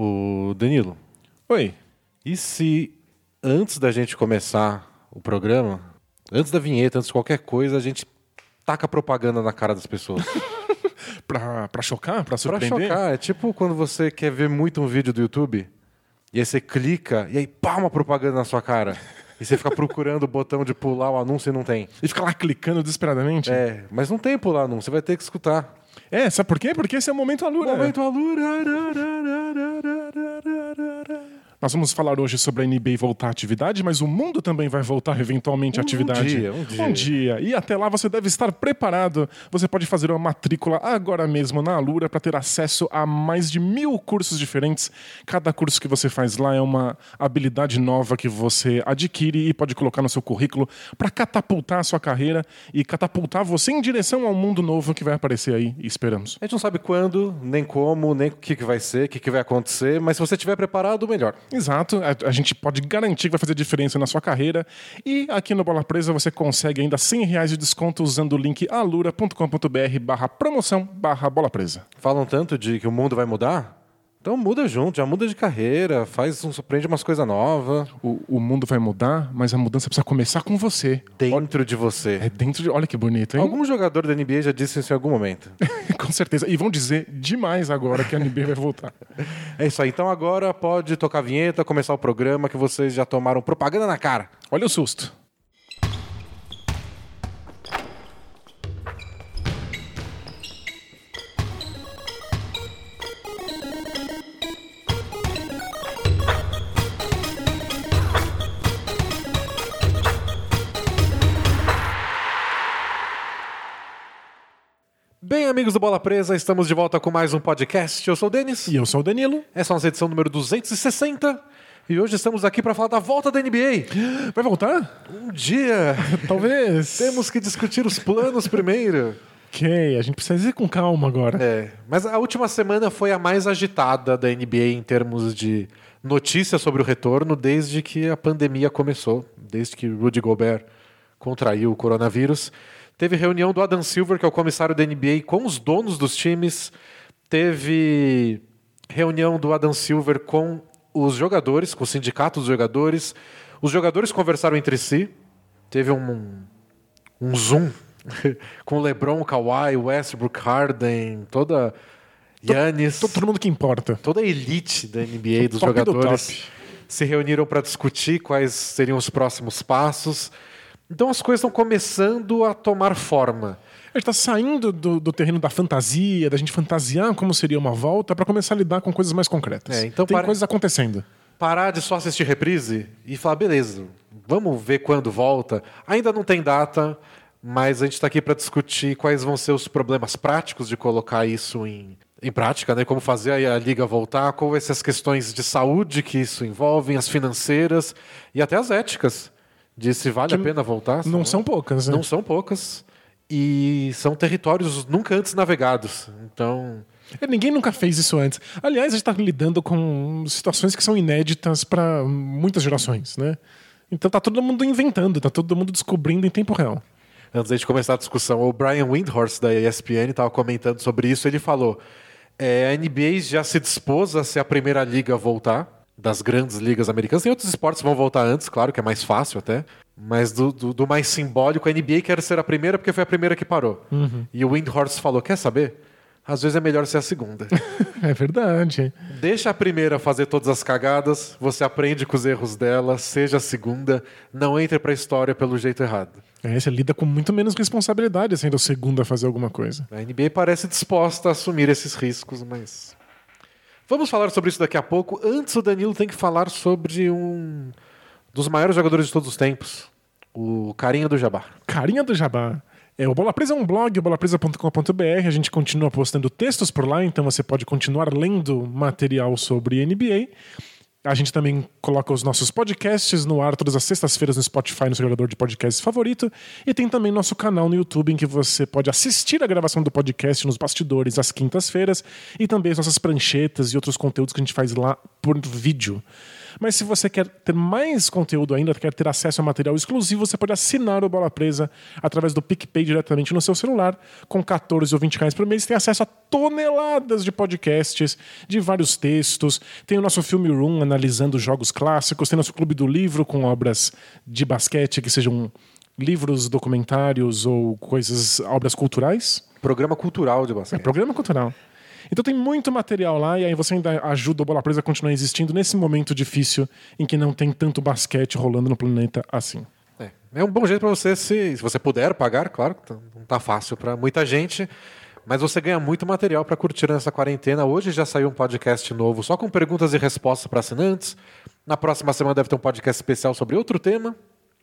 O Danilo, Oi. e se antes da gente começar o programa, antes da vinheta, antes de qualquer coisa, a gente taca propaganda na cara das pessoas? Pra, pra chocar? Pra pra surpreender? chocar. É tipo quando você quer ver muito um vídeo do YouTube, e aí você clica, e aí pá, uma propaganda na sua cara. E você fica procurando o botão de pular o anúncio e não tem. E fica lá clicando desesperadamente? É, mas não tem pular anúncio, você vai ter que escutar. É, sabe por quê? Porque esse é o Momento Alura. Momento Alura. Nós vamos falar hoje sobre a NBA voltar à atividade, mas o mundo também vai voltar eventualmente à Um atividade. dia, um dia. Um dia. E até lá você deve estar preparado. Você pode fazer uma matrícula agora mesmo na Alura para ter acesso a mais de mil cursos diferentes. Cada curso que você faz lá é uma habilidade nova que você adquire e pode colocar no seu currículo para catapultar a sua carreira e catapultar você em direção ao mundo novo que vai aparecer aí. Esperamos. A gente não sabe quando, nem como, nem o que, que vai ser, o que, que vai acontecer, mas se você estiver preparado, melhor. Exato, a, a gente pode garantir que vai fazer diferença na sua carreira. E aqui no Bola Presa você consegue ainda 100 reais de desconto usando o link alura.com.br barra promoção barra bola presa. Falam tanto de que o mundo vai mudar? Então muda junto, já muda de carreira, faz uns, aprende umas coisas novas O, o mundo vai mudar, mas a mudança precisa começar com você. dentro de você. É dentro de. Olha que bonito, hein? Algum jogador da NBA já disse isso em algum momento. com certeza. E vão dizer demais agora que a NBA vai voltar. É isso aí. Então agora pode tocar a vinheta, começar o programa que vocês já tomaram propaganda na cara. Olha o susto. Bem, amigos do Bola Presa, estamos de volta com mais um podcast. Eu sou o Denis. E eu sou o Danilo. Essa é a nossa edição número 260. E hoje estamos aqui para falar da volta da NBA. Vai voltar? Um dia Talvez. temos que discutir os planos primeiro. Ok, a gente precisa ir com calma agora. É, mas a última semana foi a mais agitada da NBA em termos de notícias sobre o retorno desde que a pandemia começou, desde que Rudy Gobert contraiu o coronavírus. Teve reunião do Adam Silver, que é o comissário da NBA, com os donos dos times. Teve reunião do Adam Silver com os jogadores, com o sindicato dos jogadores. Os jogadores conversaram entre si. Teve um, um zoom com LeBron, Kawhi, Westbrook, Harden, toda Giannis, Todo, todo mundo que importa. toda a elite da NBA dos Top do jogadores top. se reuniram para discutir quais seriam os próximos passos. Então as coisas estão começando a tomar forma. A gente tá saindo do, do terreno da fantasia, da gente fantasiar como seria uma volta, para começar a lidar com coisas mais concretas. É, então Tem para- coisas acontecendo. Parar de só assistir reprise e falar, beleza, vamos ver quando volta. Ainda não tem data, mas a gente está aqui para discutir quais vão ser os problemas práticos de colocar isso em, em prática, né? Como fazer a, a liga voltar, vão ser as questões de saúde que isso envolve, as financeiras e até as éticas de se vale a pena voltar. Não são poucas, né? Não são poucas. E são territórios nunca antes navegados. Então, É, Ninguém nunca fez isso antes. Aliás, a gente está lidando com situações que são inéditas para muitas gerações, né? Então tá todo mundo inventando, tá todo mundo descobrindo em tempo real. antes da gente começar a discussão, o Brian Windhorst da ESPN estava comentando sobre isso. Ele falou: é, a NBA já se dispôs a ser a primeira liga a voltar das grandes ligas americanas. Tem outros esportes que vão voltar antes, claro, que é mais fácil até. Mas do, do- do mais simbólico, a NBA quer ser a primeira porque foi a primeira que parou. E o Windhorst falou: quer saber? Às vezes é melhor ser a segunda. É verdade. Deixa a primeira fazer todas as cagadas, você aprende com os erros dela, seja a segunda, não entre pra história pelo jeito errado. É, você lida com muito menos responsabilidade sendo o segundo a fazer alguma coisa. A NBA parece disposta a assumir esses riscos, mas. Vamos falar sobre isso daqui a pouco. Antes, o Danilo tem que falar sobre um dos maiores jogadores de todos os tempos, o Carinha do Jabá. Carinha do Jabá. É, o Bola Presa é um blog, bolapresa.com.br. A gente continua postando textos por lá, então você pode continuar lendo material sobre NBA. A gente também coloca os nossos podcasts no ar todas as sextas-feiras no Spotify, no seu jogador de podcast favorito. E tem também nosso canal no YouTube em que você pode assistir a gravação do podcast nos bastidores às quintas-feiras e também as nossas pranchetas e outros conteúdos que a gente faz lá por vídeo. Mas se você quer ter mais conteúdo ainda, quer ter acesso a material exclusivo, você pode assinar o Bola Presa através do PicPay diretamente no seu celular. Com 14 ou 20 reais por mês, tem acesso a toneladas de podcasts, de vários textos. Tem o nosso Filme Room analisando jogos clássicos, tem nosso Clube do Livro com obras de basquete que sejam livros, documentários ou coisas, obras culturais. Programa cultural de basquete. É programa cultural. Então tem muito material lá e aí você ainda ajuda o Bola Presa a continuar existindo nesse momento difícil em que não tem tanto basquete rolando no planeta assim. É, é um bom jeito para você, se, se você puder pagar, claro, tá- não tá fácil para muita gente, mas você ganha muito material para curtir nessa quarentena. Hoje já saiu um podcast novo só com perguntas e respostas para assinantes. Na próxima semana deve ter um podcast especial sobre outro tema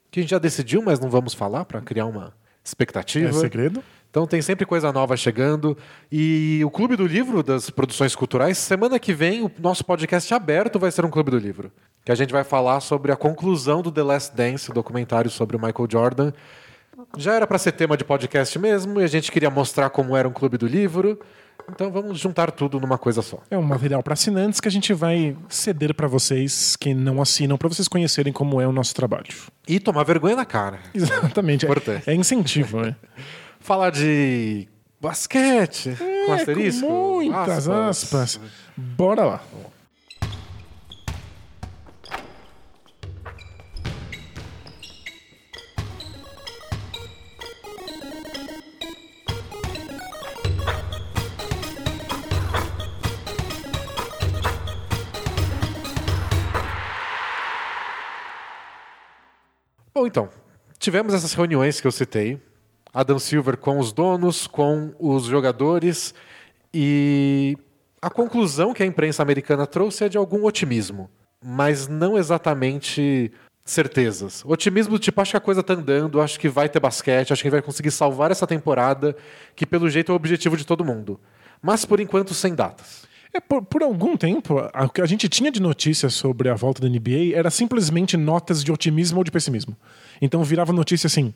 que a gente já decidiu, mas não vamos falar para criar uma expectativa. É segredo? Então tem sempre coisa nova chegando. E o Clube do Livro das produções culturais, semana que vem, o nosso podcast aberto vai ser um Clube do Livro. Que a gente vai falar sobre a conclusão do The Last Dance, o documentário sobre o Michael Jordan. Já era para ser tema de podcast mesmo, e a gente queria mostrar como era um Clube do Livro. Então vamos juntar tudo numa coisa só. É um material para assinantes que a gente vai ceder para vocês que não assinam, para vocês conhecerem como é o nosso trabalho. E tomar vergonha na cara. Exatamente. É, Importante. é incentivo, né? Falar de basquete, com asterisco. É, Com muitas aspas. Bora lá. Bom, então, tivemos essas reuniões que eu citei. Adam Silver com os donos, com os jogadores, e a conclusão que a imprensa americana trouxe é de algum otimismo, mas não exatamente certezas. Otimismo tipo, acho que a coisa tá andando, acho que vai ter basquete, acho que vai conseguir salvar essa temporada, que pelo jeito é o objetivo de todo mundo. Mas por enquanto sem datas. É, por, por algum tempo, o que a gente tinha de notícias sobre a volta da NBA era simplesmente notas de otimismo ou de pessimismo. Então virava notícia assim.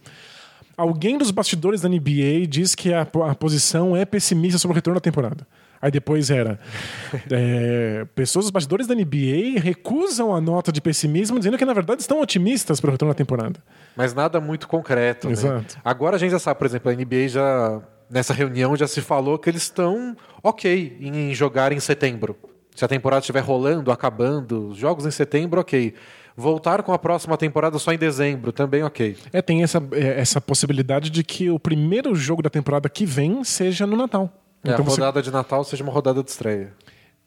Alguém dos bastidores da NBA diz que a, a posição é pessimista sobre o retorno da temporada. Aí depois era. é, pessoas dos bastidores da NBA recusam a nota de pessimismo, dizendo que na verdade estão otimistas para o retorno da temporada. Mas nada muito concreto. né? Exato. Agora a gente já sabe, por exemplo, a NBA já. Nessa reunião já se falou que eles estão ok em jogar em setembro. Se a temporada estiver rolando, acabando, os jogos em setembro, ok. Voltar com a próxima temporada só em dezembro, também ok. É, tem essa, é, essa possibilidade de que o primeiro jogo da temporada que vem seja no Natal. É, Então a você rodada de Natal seja uma rodada de estreia.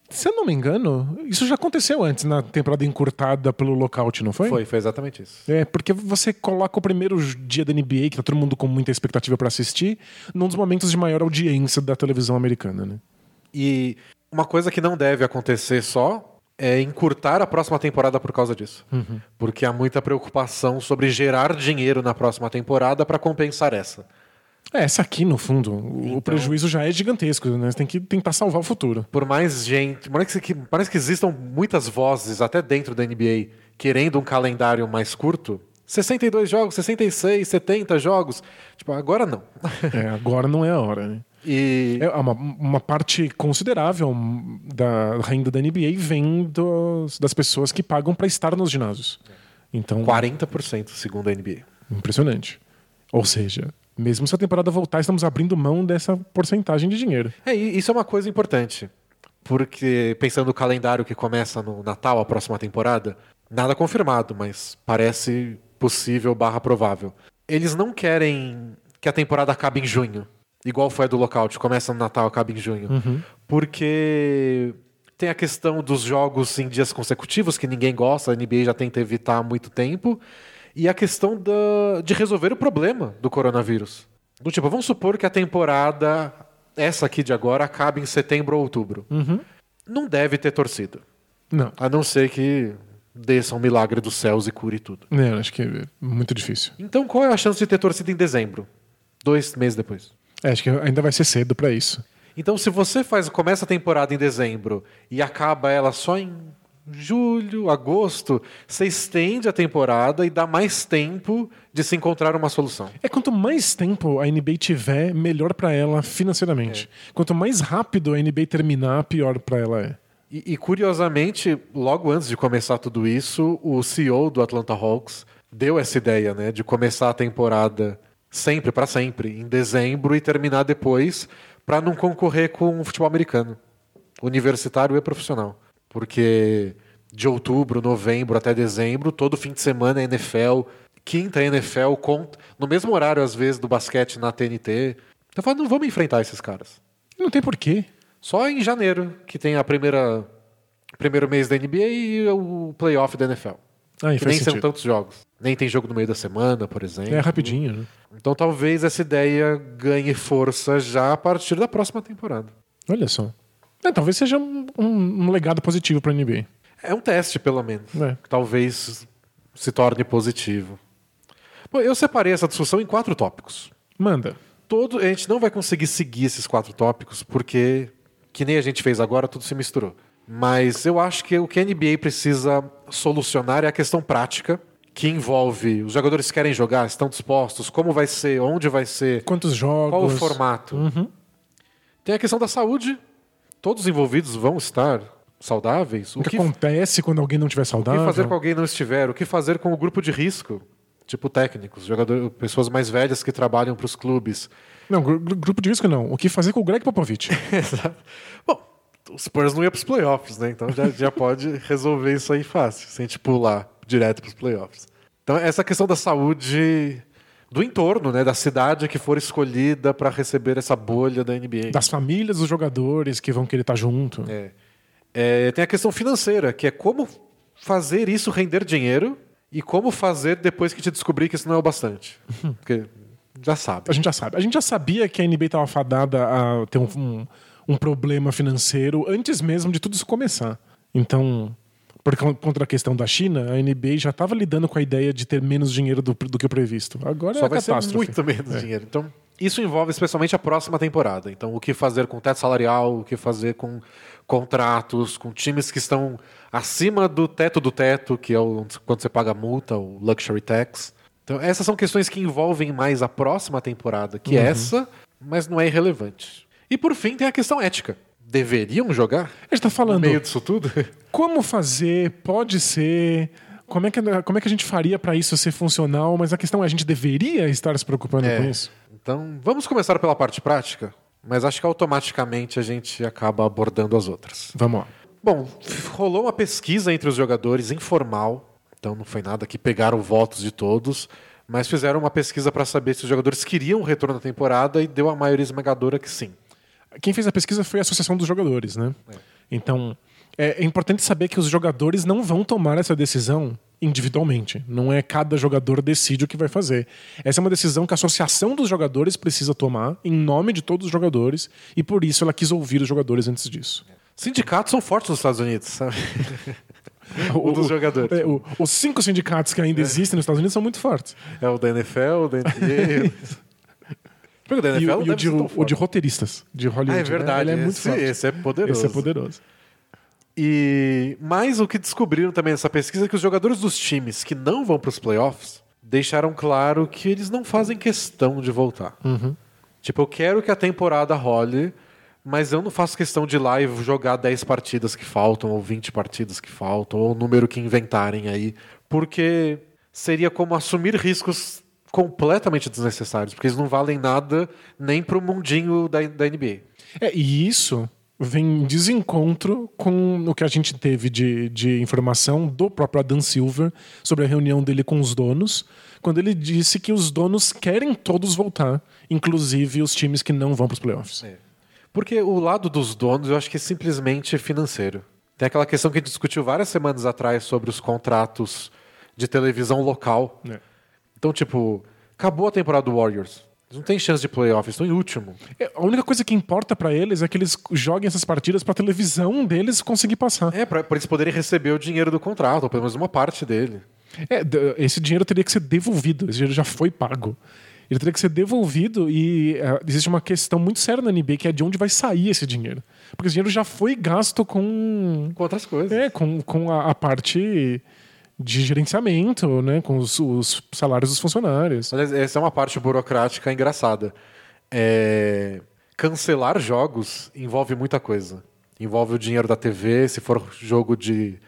Se eu não me engano, isso já aconteceu antes na temporada encurtada pelo lockout, não foi? Foi, foi exatamente isso. É, porque você coloca o primeiro dia da NBA, que tá todo mundo com muita expectativa para assistir, num dos momentos de maior audiência da televisão americana, né? E uma coisa que não deve acontecer só é encurtar a próxima temporada por causa disso. Porque há muita preocupação sobre gerar dinheiro na próxima temporada para compensar essa. É, essa aqui, no fundo, o- o prejuízo já é gigantesco, né? Você tem que tentar salvar o futuro. por mais gente. Parece que, parece que existam muitas vozes, até dentro da NBA, querendo um calendário mais curto. 62 jogos, 66, 70 jogos. Tipo, agora não. É, agora não é a hora, né? E É, uma, uma parte considerável da renda da NBA vem dos- das pessoas que pagam para estar nos ginásios. Então, 40% segundo a NBA. impressionante. Ou seja, mesmo se a temporada voltar, estamos abrindo mão dessa porcentagem de dinheiro. É, e isso é uma coisa importante. Porque, pensando no calendário que começa no Natal, a próxima temporada, nada confirmado, mas parece possível barra provável. Eles não querem que a temporada acabe em junho, igual foi a do lockout, começa no Natal, acaba em junho. Porque tem a questão dos jogos em dias consecutivos, que ninguém gosta, a NBA já tenta evitar há muito tempo, e a questão da, de resolver o problema do coronavírus. Do tipo, vamos supor que a temporada, essa aqui de agora, acabe em setembro ou outubro. Não deve ter torcida. Não, A não ser que desça um milagre dos céus e cure tudo. né, acho que é muito difícil. Então, qual é a chance de ter torcida em dezembro? Dois meses depois. É, acho que ainda vai ser cedo para isso. Então, se você faz começa a temporada em dezembro e acaba ela só em julho, agosto, você estende a temporada e dá mais tempo de se encontrar uma solução. É quanto mais tempo a NBA tiver, melhor para ela financeiramente. Quanto mais rápido a NBA terminar, pior para ela é. E, e, curiosamente, logo antes de começar tudo isso, o CEO do Atlanta Hawks deu essa ideia, né, de começar a temporada sempre para sempre em dezembro e terminar depois para não concorrer com o futebol americano, universitário e profissional, porque de outubro, novembro até dezembro, todo fim de semana é NFL, quinta NFL, no mesmo horário às vezes do basquete na TNT. Eu falo, não vamos enfrentar esses caras. Não tem porquê. Só em janeiro, que tem a primeira primeiro mês da NBA e o playoff da NFL. Ah, que nem são tantos jogos. Nem tem jogo no meio da semana, por exemplo. É rapidinho, né? Então talvez essa ideia ganhe força já a partir da próxima temporada. Olha só. É, talvez seja um, um, legado positivo para a NBA. É um teste, pelo menos. É. Talvez se torne positivo. Bom, eu separei essa discussão em quatro tópicos. Manda. Todo, a gente não vai conseguir seguir esses quatro tópicos porque que nem a gente fez agora, tudo se misturou. Mas eu acho que o que a NBA precisa solucionar é a questão prática, que envolve os jogadores que querem jogar, estão dispostos, como vai ser, onde vai ser, quantos jogos, qual o formato. Uhum. Tem a questão da saúde, todos os envolvidos vão estar saudáveis. O, o que, que, acontece quando alguém não estiver saudável? O que fazer com alguém não estiver? O que fazer com o grupo de risco? Tipo técnicos, jogadores, pessoas mais velhas que trabalham para os clubes. Não, grupo de risco não. O que fazer com o Greg Popovich? Exato. Bom, o Spurs não ia para os playoffs, né? Então já, já pode resolver isso aí fácil, sem a gente pular direto para os playoffs. Então, essa questão da saúde do entorno, né, da cidade que for escolhida para receber essa bolha da NBA. Das famílias dos jogadores que vão querer estar tá junto. É. É, tem a questão financeira, que é como fazer isso render dinheiro e como fazer depois que te descobrir que isso não é o bastante. Porque já sabe. A gente já sabe. A gente já sabia que a NBA estava fadada a ter um, um, um, problema financeiro antes mesmo de tudo isso começar. Então, por conta da questão da China, a NBA já estava lidando com a ideia de ter menos dinheiro do, do que o previsto. Agora Só é vai ser muito menos é. dinheiro. Então, isso envolve especialmente a próxima temporada. Então, o que fazer com teto salarial, o que fazer com contratos, com times que estão acima do teto do teto, que é o, quando você paga multa, o luxury tax. Então, essas são questões que envolvem mais a próxima temporada que uhum. essa, mas não é irrelevante. E por fim, tem a questão ética. Deveriam jogar? A gente tá falando. No meio disso tudo? Como fazer? Pode ser. Como é que, como é que a gente faria para isso ser funcional? Mas a questão é: a gente deveria estar se preocupando é. com isso? Então, vamos começar pela parte prática, mas acho que automaticamente a gente acaba abordando as outras. Vamos lá. Bom, rolou uma pesquisa entre os jogadores informal então não foi nada que pegaram votos de todos, mas fizeram uma pesquisa para saber se os jogadores queriam o retorno da temporada e deu a maioria esmagadora que sim. Quem fez a pesquisa foi a Associação dos Jogadores, né? É. Então, é, é, importante saber que os jogadores não vão tomar essa decisão individualmente. Não é cada jogador decide o que vai fazer. Essa é uma decisão que a Associação dos Jogadores precisa tomar em nome de todos os jogadores e por isso ela quis ouvir os jogadores antes disso. Sindicatos são fortes nos Estados Unidos, sabe? o, dos jogadores. É, o, os cinco sindicatos que ainda é. existem nos Estados Unidos são muito fortes. É o da NFL, o da NBA. da NFL e, e o, de, o de roteiristas de Hollywood. Ah, é verdade. Né? Ele é muito esse, forte. Esse é poderoso. Esse é poderoso. E mais o que descobriram também nessa pesquisa é que os jogadores dos times que não vão para os playoffs deixaram claro que eles não fazem questão de voltar. Uhum. Tipo, eu quero que a temporada role, mas eu não faço questão de ir lá e jogar 10 partidas que faltam, ou 20 partidas que faltam, ou o número que inventarem aí, porque seria como assumir riscos completamente desnecessários, porque eles não valem nada nem para o mundinho da, da NBA. É, e isso vem em desencontro com o que a gente teve de, de informação do próprio Adam Silver sobre a reunião dele com os donos, quando ele disse que os donos querem todos voltar, inclusive os times que não vão para os playoffs. É. Porque o lado dos donos eu acho que é simplesmente financeiro. Tem aquela questão que a gente discutiu várias semanas atrás sobre os contratos de televisão local. É. Então, tipo, acabou a temporada do Warriors. Eles não têm chance de playoffs, estão em último. É, a única coisa que importa para eles é que eles joguem essas partidas para a televisão deles conseguir passar. É, para eles poderem receber o dinheiro do contrato, ou pelo menos uma parte dele. É, esse dinheiro teria que ser devolvido, esse dinheiro já foi pago ele teria que ser devolvido e uh, existe uma questão muito séria na NBA que é de onde vai sair esse dinheiro. Porque esse dinheiro já foi gasto com. Com outras coisas. É, com, com a, a parte de gerenciamento, né, com os, os, salários dos funcionários. Mas essa é uma parte burocrática engraçada. É... Cancelar jogos envolve muita coisa. envolve o dinheiro da TV. Se for jogo de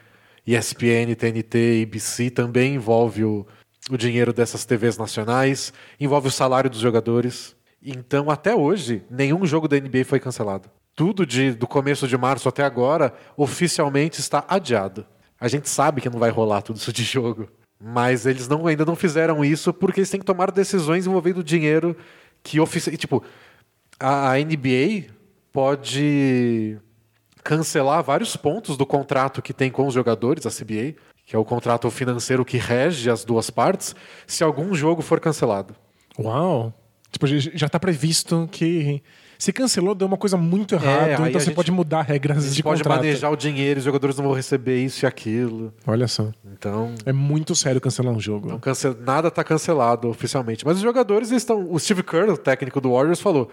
ESPN, TNT, ABC, também envolve o, o dinheiro dessas TVs nacionais, envolve o salário dos jogadores. Então, até hoje, nenhum jogo da NBA foi cancelado. Tudo de, do começo de março até agora, oficialmente está adiado. A gente sabe que não vai rolar tudo isso de jogo. Mas eles não, ainda não fizeram isso porque eles têm que tomar decisões envolvendo dinheiro que oficialmente. Tipo, a, a NBA pode cancelar vários pontos do contrato que tem com os jogadores, a CBA, que é o contrato financeiro que rege as duas partes, se algum jogo for cancelado. Uau! Tipo, já está previsto que se cancelou, deu uma coisa muito errada, É, então você pode mudar regras de pode contrato. manejar o dinheiro, os jogadores não vão receber isso e aquilo. Olha só. Então, É muito sério cancelar um jogo. não cance- nada está cancelado oficialmente. Mas os jogadores estão. O Steve Kerr, o técnico do Warriors, falou: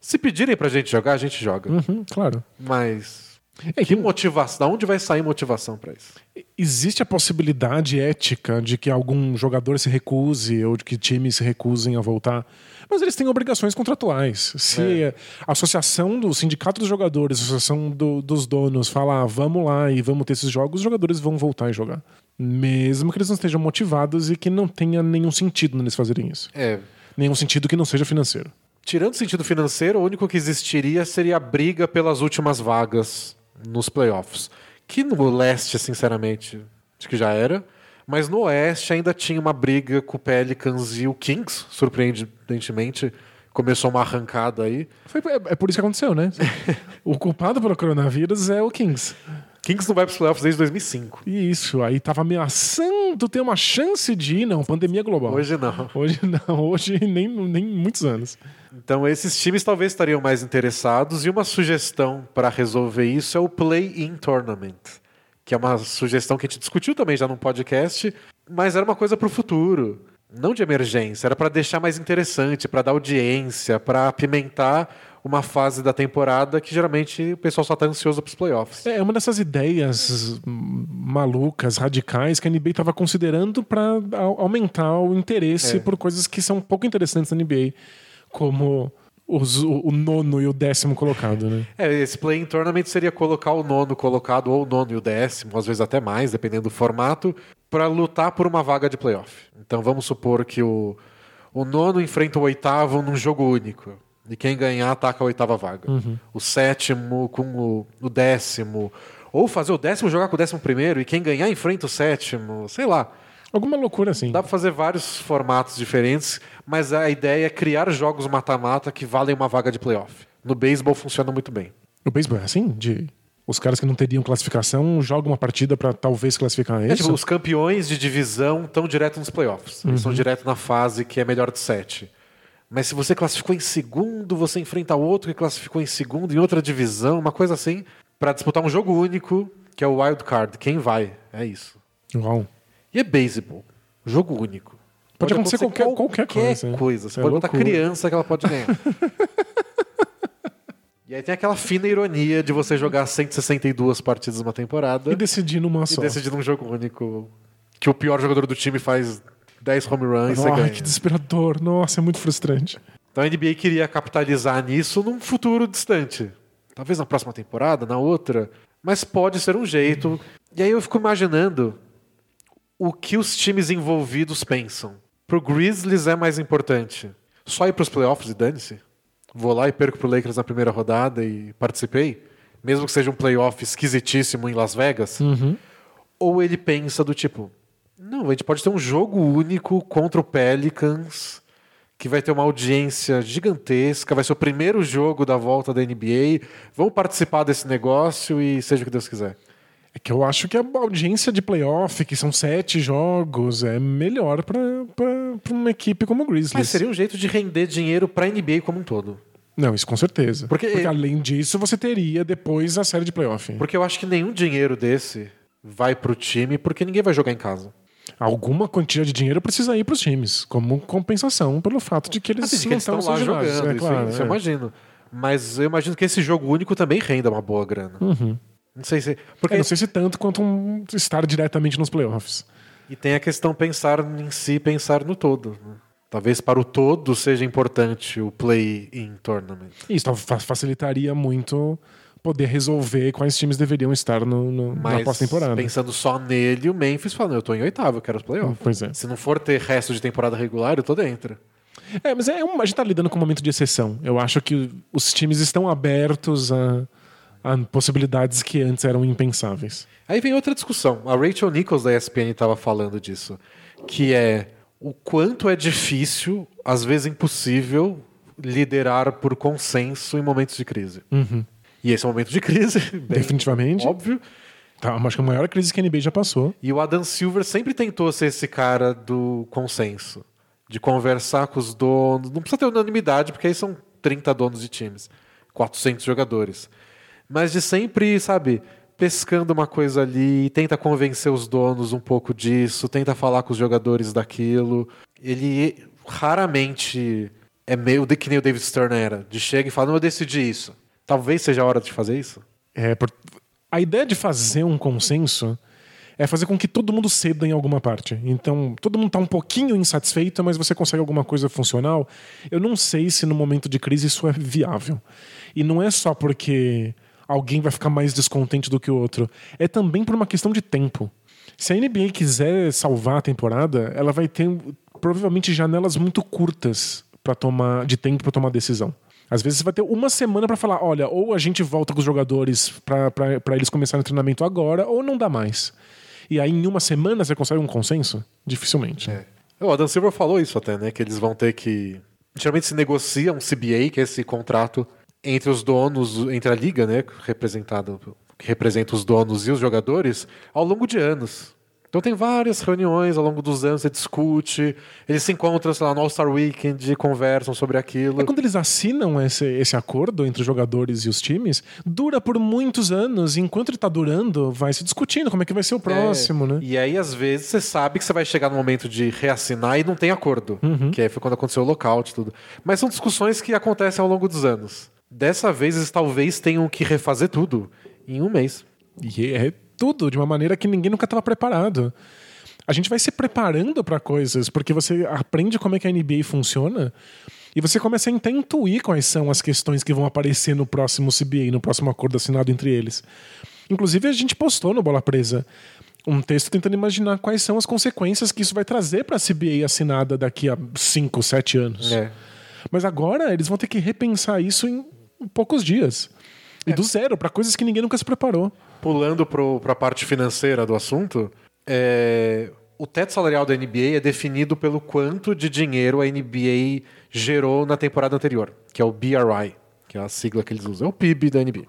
se pedirem pra gente jogar, a gente joga. Uhum, claro. Mas. É Que que motivação? Da onde vai sair motivação pra isso? existe a possibilidade ética de que algum jogador se recuse ou de que times se recusem a voltar. Mas eles têm obrigações contratuais. Se É. a associação do sindicato dos jogadores, a associação do- dos donos falar vamos lá e vamos ter esses jogos, os jogadores vão voltar e jogar. Mesmo que eles não estejam motivados e que não tenha nenhum sentido neles fazerem isso. É. Nenhum sentido que não seja financeiro. Tirando o sentido financeiro, o único que existiria seria a briga pelas últimas vagas nos playoffs. Que no leste, sinceramente, acho que já era. Mas no oeste ainda tinha uma briga com o Pelicans e o Kings, surpreendentemente. Começou uma arrancada aí. Foi, é, é por isso que aconteceu, né? o culpado pelo coronavírus é o Kings. Kings não vai para os playoffs desde 2005. E isso, aí tava ameaçando ter uma chance de ir, não, pandemia global. Hoje não. Hoje não, hoje nem, nem muitos anos. Então esses times talvez estariam mais interessados. E uma sugestão para resolver isso é o Play-In Tournament. Que é uma sugestão que a gente discutiu também já num podcast, mas era uma coisa para o futuro. Não de emergência, era para deixar mais interessante, para dar audiência, para apimentar uma fase da temporada que geralmente o pessoal só está ansioso para os playoffs. É uma dessas ideias hum, malucas, radicais que a NBA estava considerando para aumentar o interesse É. por coisas que são pouco interessantes na NBA, como os- o, o nono e o décimo colocado, né? É, esse play-in tournament seria colocar o nono colocado, ou o nono e o décimo, às vezes até mais, dependendo do formato, para lutar por uma vaga de playoff. Então vamos supor que o, o nono enfrenta o oitavo num jogo único. E quem ganhar ataca a oitava vaga. O sétimo com o, o décimo. Ou fazer o décimo jogar com o décimo primeiro e quem ganhar enfrenta o sétimo. Sei lá. Alguma loucura assim. Dá para fazer vários formatos diferentes, mas a ideia é criar jogos mata-mata que valem uma vaga de playoff. No beisebol funciona muito bem. O beisebol é assim? De os caras que não teriam classificação jogam uma partida para talvez classificar É, isso? tipo, os campeões de divisão estão direto nos playoffs. Eles estão direto na fase que é melhor de sete. Mas se você classificou em segundo, você enfrenta outro que classificou em segundo em outra divisão, uma coisa assim, para disputar um jogo único, que é o wild card. Quem vai? É isso. Uau. E é beisebol. Jogo único. Pode acontecer qualquer- qualquer coisa, coisa. é. Você É pode botar loucura. criança que ela pode ganhar. e aí tem aquela fina ironia de você jogar 162 partidas numa temporada E decidir numa e só. decidir num jogo único que o pior jogador do time faz 10 home runs e você Ai, ganha. que desesperador. Nossa, é muito frustrante. Então a NBA queria capitalizar nisso num futuro distante. Talvez na próxima temporada, na outra. Mas pode ser um jeito. E aí eu fico imaginando o que os times envolvidos pensam. Pro Grizzlies é mais importante. Só ir pros playoffs e dane-se? Vou lá e perco pro Lakers na primeira rodada e participei? Mesmo que seja um playoff esquisitíssimo em Las Vegas? Ou ele pensa do tipo: não, a gente pode ter um jogo único contra o Pelicans, que vai ter uma audiência gigantesca, vai ser o primeiro jogo da volta da NBA. Vamos participar desse negócio e seja o que Deus quiser. É que eu acho que a audiência de playoff, que são sete jogos, é melhor pra uma equipe como o Grizzlies. Mas seria um jeito de render dinheiro pra NBA como um todo. Não, isso com certeza. Porque- além disso, você teria depois a série de playoff. Porque eu acho que nenhum dinheiro desse vai pro time, porque ninguém vai jogar em casa. Alguma quantia de dinheiro precisa ir pros times, como compensação pelo fato de que eles Assim, não estão lá ginásios. jogando, É isso, claro, isso eu é. imagino. Mas eu imagino que esse jogo único também renda uma boa grana. Não sei se. Porque É, não sei se tanto quanto um estar diretamente nos playoffs. E tem a questão pensar em si, pensar no todo. né? Talvez para o todo seja importante o play-in tournament. Isso fa- facilitaria muito poder resolver quais times deveriam estar no, no na pós-temporada. pensando só nele, o Memphis falando, eu tô em oitavo, eu quero os playoffs. Pois é. Se não for ter resto de temporada regular, eu tô dentro. É, mas é um, a gente tá lidando com um momento de exceção. Eu acho que os times estão abertos a, a possibilidades que antes eram impensáveis. Aí vem outra discussão. A Rachel Nichols da ESPN estava falando disso, que é o quanto é difícil, às vezes impossível, liderar por consenso em momentos de crise. E esse é um momento de crise, Definitivamente. óbvio. Tá, acho que a maior crise que a NBA já passou. E o Adam Silver sempre tentou ser esse cara do consenso, de conversar com os donos. Não precisa ter unanimidade, porque aí são 30 donos de times, 400 jogadores. Mas de sempre, sabe, pescando uma coisa ali, tenta convencer os donos um pouco disso, tenta falar com os jogadores daquilo. Ele raramente é meio que nem o David Stern era, de chega e fala: Não, eu decidi isso. Talvez seja a hora de fazer isso. É, por- A ideia de fazer um consenso é fazer com que todo mundo ceda em alguma parte. Então, todo mundo está um pouquinho insatisfeito, mas você consegue alguma coisa funcional. Eu não sei se no momento de crise isso é viável. E não é só porque alguém vai ficar mais descontente do que o outro. É também por uma questão de tempo. Se a NBA quiser salvar a temporada, ela vai ter provavelmente janelas muito curtas para tomar de tempo para tomar decisão. Às vezes você vai ter uma semana para falar, olha, ou a gente volta com os jogadores para eles começarem o treinamento agora, ou não dá mais. E aí em uma semana você consegue um consenso? Dificilmente. O Adam Silver falou isso até, né? Que eles vão ter que. Geralmente se negocia um CBA, que é esse contrato entre os donos, entre a liga, né? Representado, que representa os donos e os jogadores, ao longo de anos. Então tem várias reuniões ao longo dos anos, você discute, eles se encontram, sei lá, no All-Star Weekend, conversam sobre aquilo. É quando eles assinam esse, esse acordo entre os jogadores e os times, dura por muitos anos. E enquanto ele tá durando, vai se discutindo como é que vai ser o próximo, É, né? E aí, às vezes, você sabe que você vai chegar no momento de reassinar e não tem acordo. Uhum. Que aí foi quando aconteceu o lockout e tudo. Mas são discussões que acontecem ao longo dos anos. Dessa vez, eles talvez tenham que refazer tudo em um mês. E é tudo de uma maneira que ninguém nunca estava preparado. A gente vai se preparando para coisas, porque você aprende como é que a NBA funciona e você começa a intuir quais são as questões que vão aparecer no próximo CBA, no próximo acordo assinado entre eles. Inclusive, a gente postou no Bola Presa um texto tentando imaginar quais são as consequências que isso vai trazer para a CBA assinada daqui a 5, 7 anos. É. Mas agora eles vão ter que repensar isso em poucos dias. E do zero, para coisas que ninguém nunca se preparou. Pulando para a parte financeira do assunto, é, o teto salarial da NBA é definido pelo quanto de dinheiro a NBA gerou na temporada anterior, que é o BRI, que é a sigla que eles usam. É o PIB da NBA.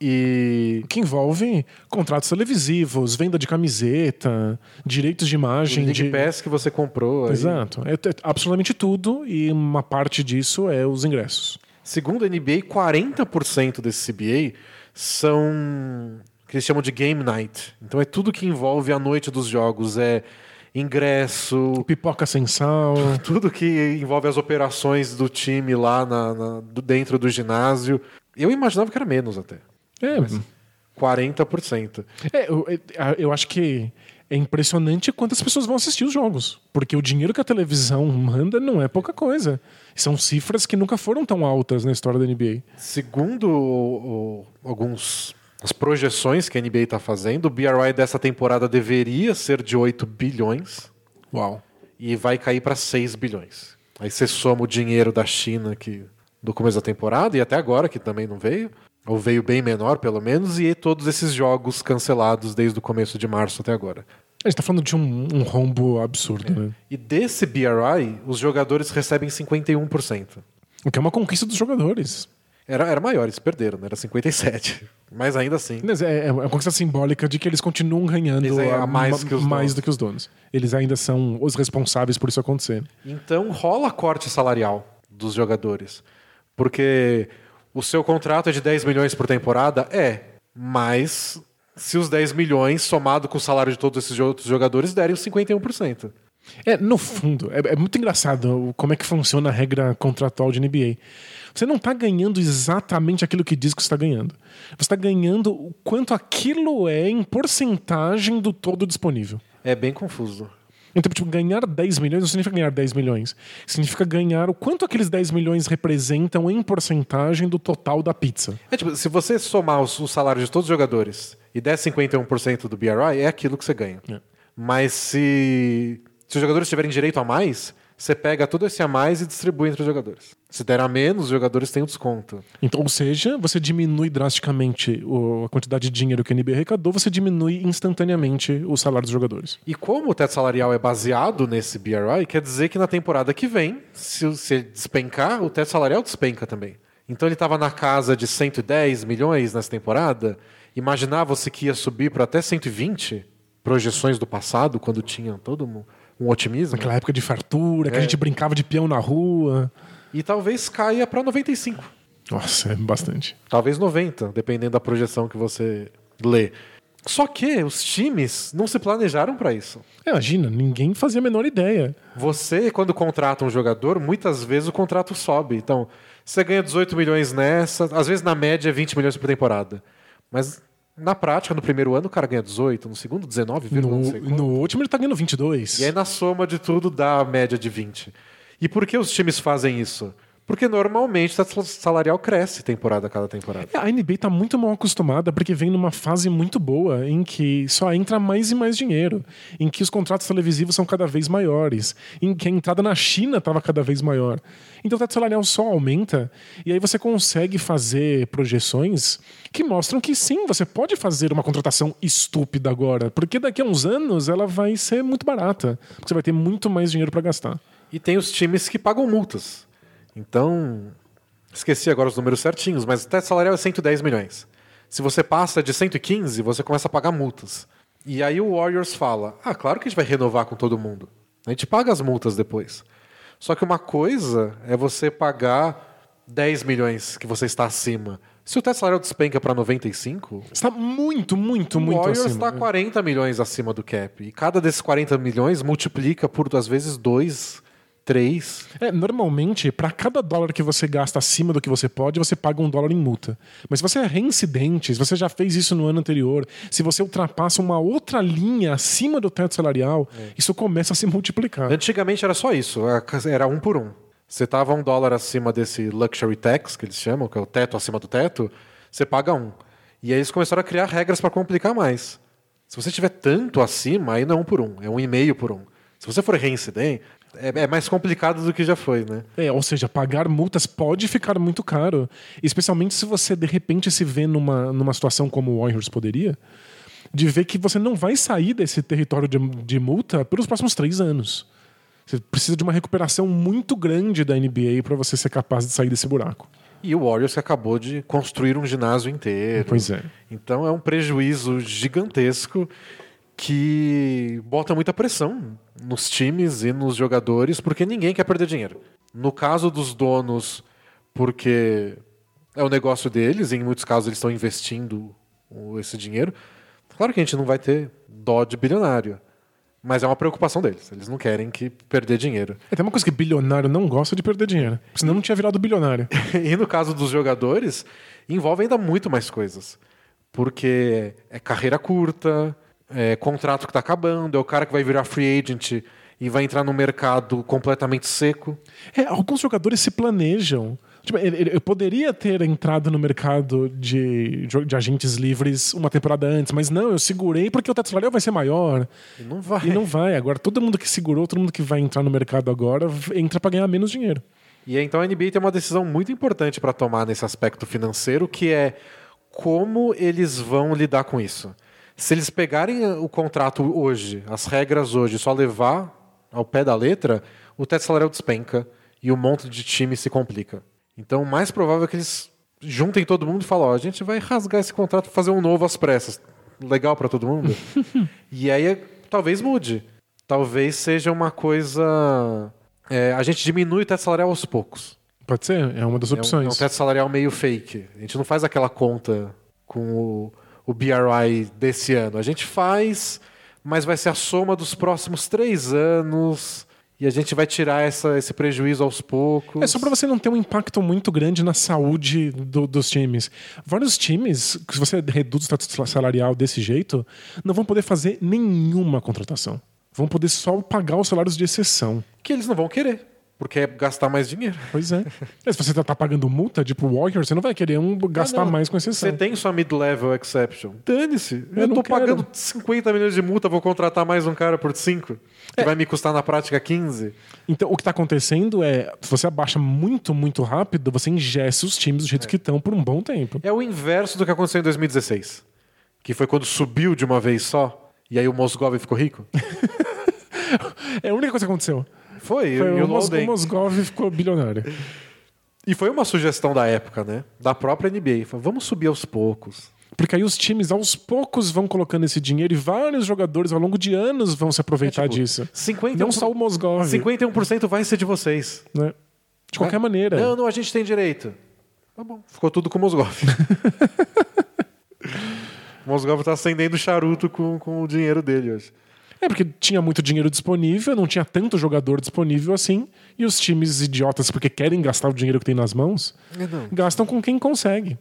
E que envolve contratos televisivos, venda de camiseta, direitos de o imagem. League De... Pass que você comprou. Exato. É, é absolutamente tudo e uma parte disso é os ingressos. Segundo a NBA, 40% desse CBA são que eles chamam de game night. Então é tudo que envolve a noite dos jogos, é ingresso, Pipoca sem sal. tudo que envolve as operações do time lá na, na- dentro do ginásio. Eu imaginava que era menos até. É, 40%. é, eu, é, eu acho que é impressionante quantas pessoas vão assistir os jogos. Porque o dinheiro que a televisão manda não é pouca coisa. São cifras que nunca foram tão altas na história da NBA. Segundo o- o- alguns as projeções que a NBA está fazendo, o BRI dessa temporada deveria ser de 8 bilhões. Uau. e vai cair para 6 bilhões. Aí você soma o dinheiro da China que do começo da temporada e até agora que também não veio, ou veio bem menor pelo menos, e todos esses jogos cancelados desde o começo de março até agora. A gente tá falando de um, um rombo absurdo, né? E desse BRI, os jogadores recebem 51%. O que é uma conquista dos jogadores. Era, era maior, eles perderam, né? era 57. Mas ainda assim. É, é uma conquista simbólica de que eles continuam ganhando Eles é a- mais que mais do que os donos. Eles ainda são os responsáveis por isso acontecer. Então rola corte salarial dos jogadores. Porque o seu contrato é de 10 milhões por temporada? É. Mas se os 10 milhões, somado com o salário de todos esses outros jogadores, derem os 51%. É, no fundo, é, é muito engraçado como é que funciona a regra contratual de NBA. Você não está ganhando exatamente aquilo que diz que você está ganhando. Você está ganhando o quanto aquilo é em porcentagem do todo disponível. É bem confuso. Então, tipo, ganhar 10 milhões não significa ganhar 10 milhões. Significa ganhar o quanto aqueles 10 milhões representam em porcentagem do total da pizza. É tipo, se você somar os, os salários de todos os jogadores e der 51% do BRI, é aquilo que você ganha. É. Mas se, se os jogadores tiverem direito a mais, você pega todo esse a mais e distribui entre os jogadores. Se der a menos, os jogadores têm o desconto. Então, ou seja, você diminui drasticamente o- a quantidade de dinheiro que a NBA arrecadou, você diminui instantaneamente o salário dos jogadores. E como o teto salarial é baseado nesse BRI, quer dizer que na temporada que vem, se, ele despencar, o teto salarial despenca também. Então ele estava na casa de 110 milhões nessa temporada. Imaginava-se que ia subir para até 120 projeções do passado, quando tinha todo um, um otimismo. Naquela época de fartura, que a É. gente brincava de peão na rua. E talvez caia para 95. Nossa, é bastante. Talvez 90, dependendo da projeção que você lê. Só que os times não se planejaram para isso. Imagina, ninguém fazia a menor ideia. Você, quando contrata um jogador, muitas vezes o contrato sobe. Então, você ganha 18 milhões nessa, às vezes na média é 20 milhões por temporada. Mas na prática, no primeiro ano, o cara ganha 18, no segundo, 19, No, no último ele tá ganhando 22. E aí, na soma de tudo, dá a média de 20. E por que os times fazem isso? Porque normalmente o salarial cresce temporada a cada temporada. A NBA tá muito mal acostumada porque vem numa fase muito boa em que só entra mais e mais dinheiro, em que os contratos televisivos são cada vez maiores, em que a entrada na China estava cada vez maior. Então o teto salarial só aumenta e aí você consegue fazer projeções que mostram que sim, você pode fazer uma contratação estúpida agora, porque daqui a uns anos ela vai ser muito barata, porque você vai ter muito mais dinheiro para gastar. E tem os times que pagam multas. Então, esqueci agora os números certinhos, mas o teto salarial é 110 milhões. Se você passa de 115, você começa a pagar multas. E aí o Warriors fala: ah, claro que a gente vai renovar com todo mundo. A gente paga as multas depois. Só que uma coisa é você pagar 10 milhões que você está acima. Se o teto salarial despenca para 95, Está muito, muito, o muito Warriors acima. está 40 milhões acima do cap. E cada desses 40 milhões multiplica por, às vezes, 2, 3. É, normalmente, para cada dólar que você gasta acima do que você pode, você paga um dólar em multa. Mas se você é reincidente, se você já fez isso no ano anterior, se você ultrapassa uma outra linha acima do teto salarial, isso começa a se multiplicar. Antigamente era só isso, era um por um. Você tava um dólar acima desse luxury tax, que eles chamam, que é o teto acima do teto, você paga um. E aí eles começaram a criar regras para complicar mais. Se você tiver tanto acima, aí não é um por um, é um e meio por um. Se você for reincidente, é, é mais complicado do que já foi, né? É, ou seja, pagar multas pode ficar muito caro. Especialmente se você, de repente, se vê numa, numa situação como o Warriors poderia, de ver que você não vai sair desse território de, de multa pelos próximos três anos. Você precisa de uma recuperação muito grande da NBA para você ser capaz de sair desse buraco. E o Warriors que acabou de construir um ginásio inteiro. Pois é. Então é um prejuízo gigantesco que bota muita pressão nos times e nos jogadores, porque ninguém quer perder dinheiro. No caso dos donos, porque é o negócio deles, e em muitos casos eles estão investindo esse dinheiro. Claro que a gente não vai ter dó de bilionário, mas é uma preocupação deles. Eles não querem que perder dinheiro. É, tem uma coisa que bilionário não gosta de perder dinheiro. Senão não tinha virado bilionário. e no caso dos jogadores, envolve ainda muito mais coisas. Porque é carreira curta, é contrato que está acabando, é o cara que vai virar free agent e vai entrar no mercado completamente seco. É, alguns jogadores se planejam. Tipo, eu poderia ter entrado no mercado de, de agentes livres uma temporada antes, mas não, eu segurei porque o teto salarial vai ser maior. E não vai. E não vai. Agora, todo mundo que segurou, todo mundo que vai entrar no mercado agora, entra para ganhar menos dinheiro. E aí, então a NBA tem uma decisão muito importante para tomar nesse aspecto financeiro, que é como eles vão lidar com isso. Se eles pegarem o contrato hoje, as regras hoje, só levar ao pé da letra, o teto salarial despenca e o monte de time se complica. Então, o mais provável é que eles juntem todo mundo e falem: ó, a gente vai rasgar esse contrato e fazer um novo às pressas. Legal para todo mundo? e aí, é- talvez mude. Talvez seja uma coisa. é, a gente diminui o teto salarial aos poucos. Pode ser? É uma das É um, é um opções. teto salarial meio fake. A gente não faz aquela conta com o, o BRI desse ano. A gente faz, mas vai ser a soma dos próximos três anos. E a gente vai tirar essa, esse prejuízo aos poucos. É só para você não ter um impacto muito grande na saúde do- dos times. Vários times, se você reduz o teto salarial desse jeito, não vão poder fazer nenhuma contratação. vão poder só pagar os salários de exceção. Que eles não vão querer, porque é gastar mais dinheiro. Pois é. é se você tá, tá pagando multa, tipo Warrior, você não vai querer um gastar Ah, mais com exceção. Você tem sua mid-level exception. Dane-se. Eu, Eu tô quero. pagando 50 milhões de multa, vou contratar mais um cara por 5. Que vai me custar na prática 15. Então, o que tá acontecendo é, se você abaixa muito, muito rápido, você ingessa os times do jeito que estão por um bom tempo. É o inverso do que aconteceu em 2016. Que foi quando subiu de uma vez só. E aí o Mosgov ficou rico. É a única coisa que aconteceu. Foi, Foi e o o, Mos Lowden. o Mosgov ficou bilionário. E foi uma sugestão da época, né? Da própria NBA. Falou, vamos subir aos poucos. Porque aí os times, aos poucos, vão colocando esse dinheiro e vários jogadores, ao longo de anos, vão se aproveitar É, tipo, disso. 51, Não só o Mosgov. 51% vai ser de vocês. Né? De qualquer Ah, maneira. Não, não, a gente tem direito. Tá bom. Ficou tudo com o Mosgov. o Mosgov tá acendendo charuto com, com o dinheiro dele hoje. É porque tinha muito dinheiro disponível, não tinha tanto jogador disponível assim, e os times idiotas, porque querem gastar o dinheiro que tem nas mãos, não. gastam com quem consegue.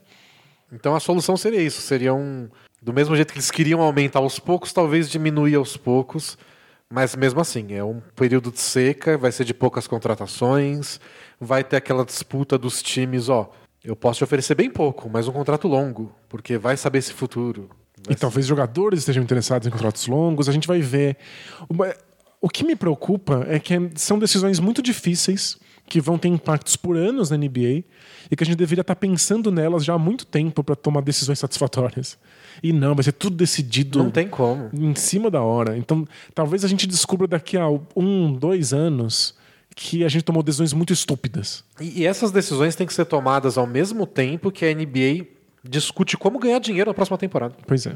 Então a solução seria isso. Seria um. Do mesmo jeito que eles queriam aumentar aos poucos, talvez diminuir aos poucos. Mas mesmo assim, é um período de seca, vai ser de poucas contratações, vai ter aquela disputa dos times, ó. Eu posso te oferecer bem pouco, mas um contrato longo, porque vai saber esse futuro. E talvez jogadores estejam interessados em contratos longos, a gente vai ver. O que me preocupa é que são decisões muito difíceis, que vão ter impactos por anos na NBA, e que a gente deveria estar pensando nelas já há muito tempo para tomar decisões satisfatórias. E não, vai ser tudo decidido Não tem como. em cima da hora. Então, talvez a gente descubra daqui a um, dois anos que a gente tomou decisões muito estúpidas. E essas decisões têm que ser tomadas ao mesmo tempo que a NBA discute como ganhar dinheiro na próxima temporada. Pois é.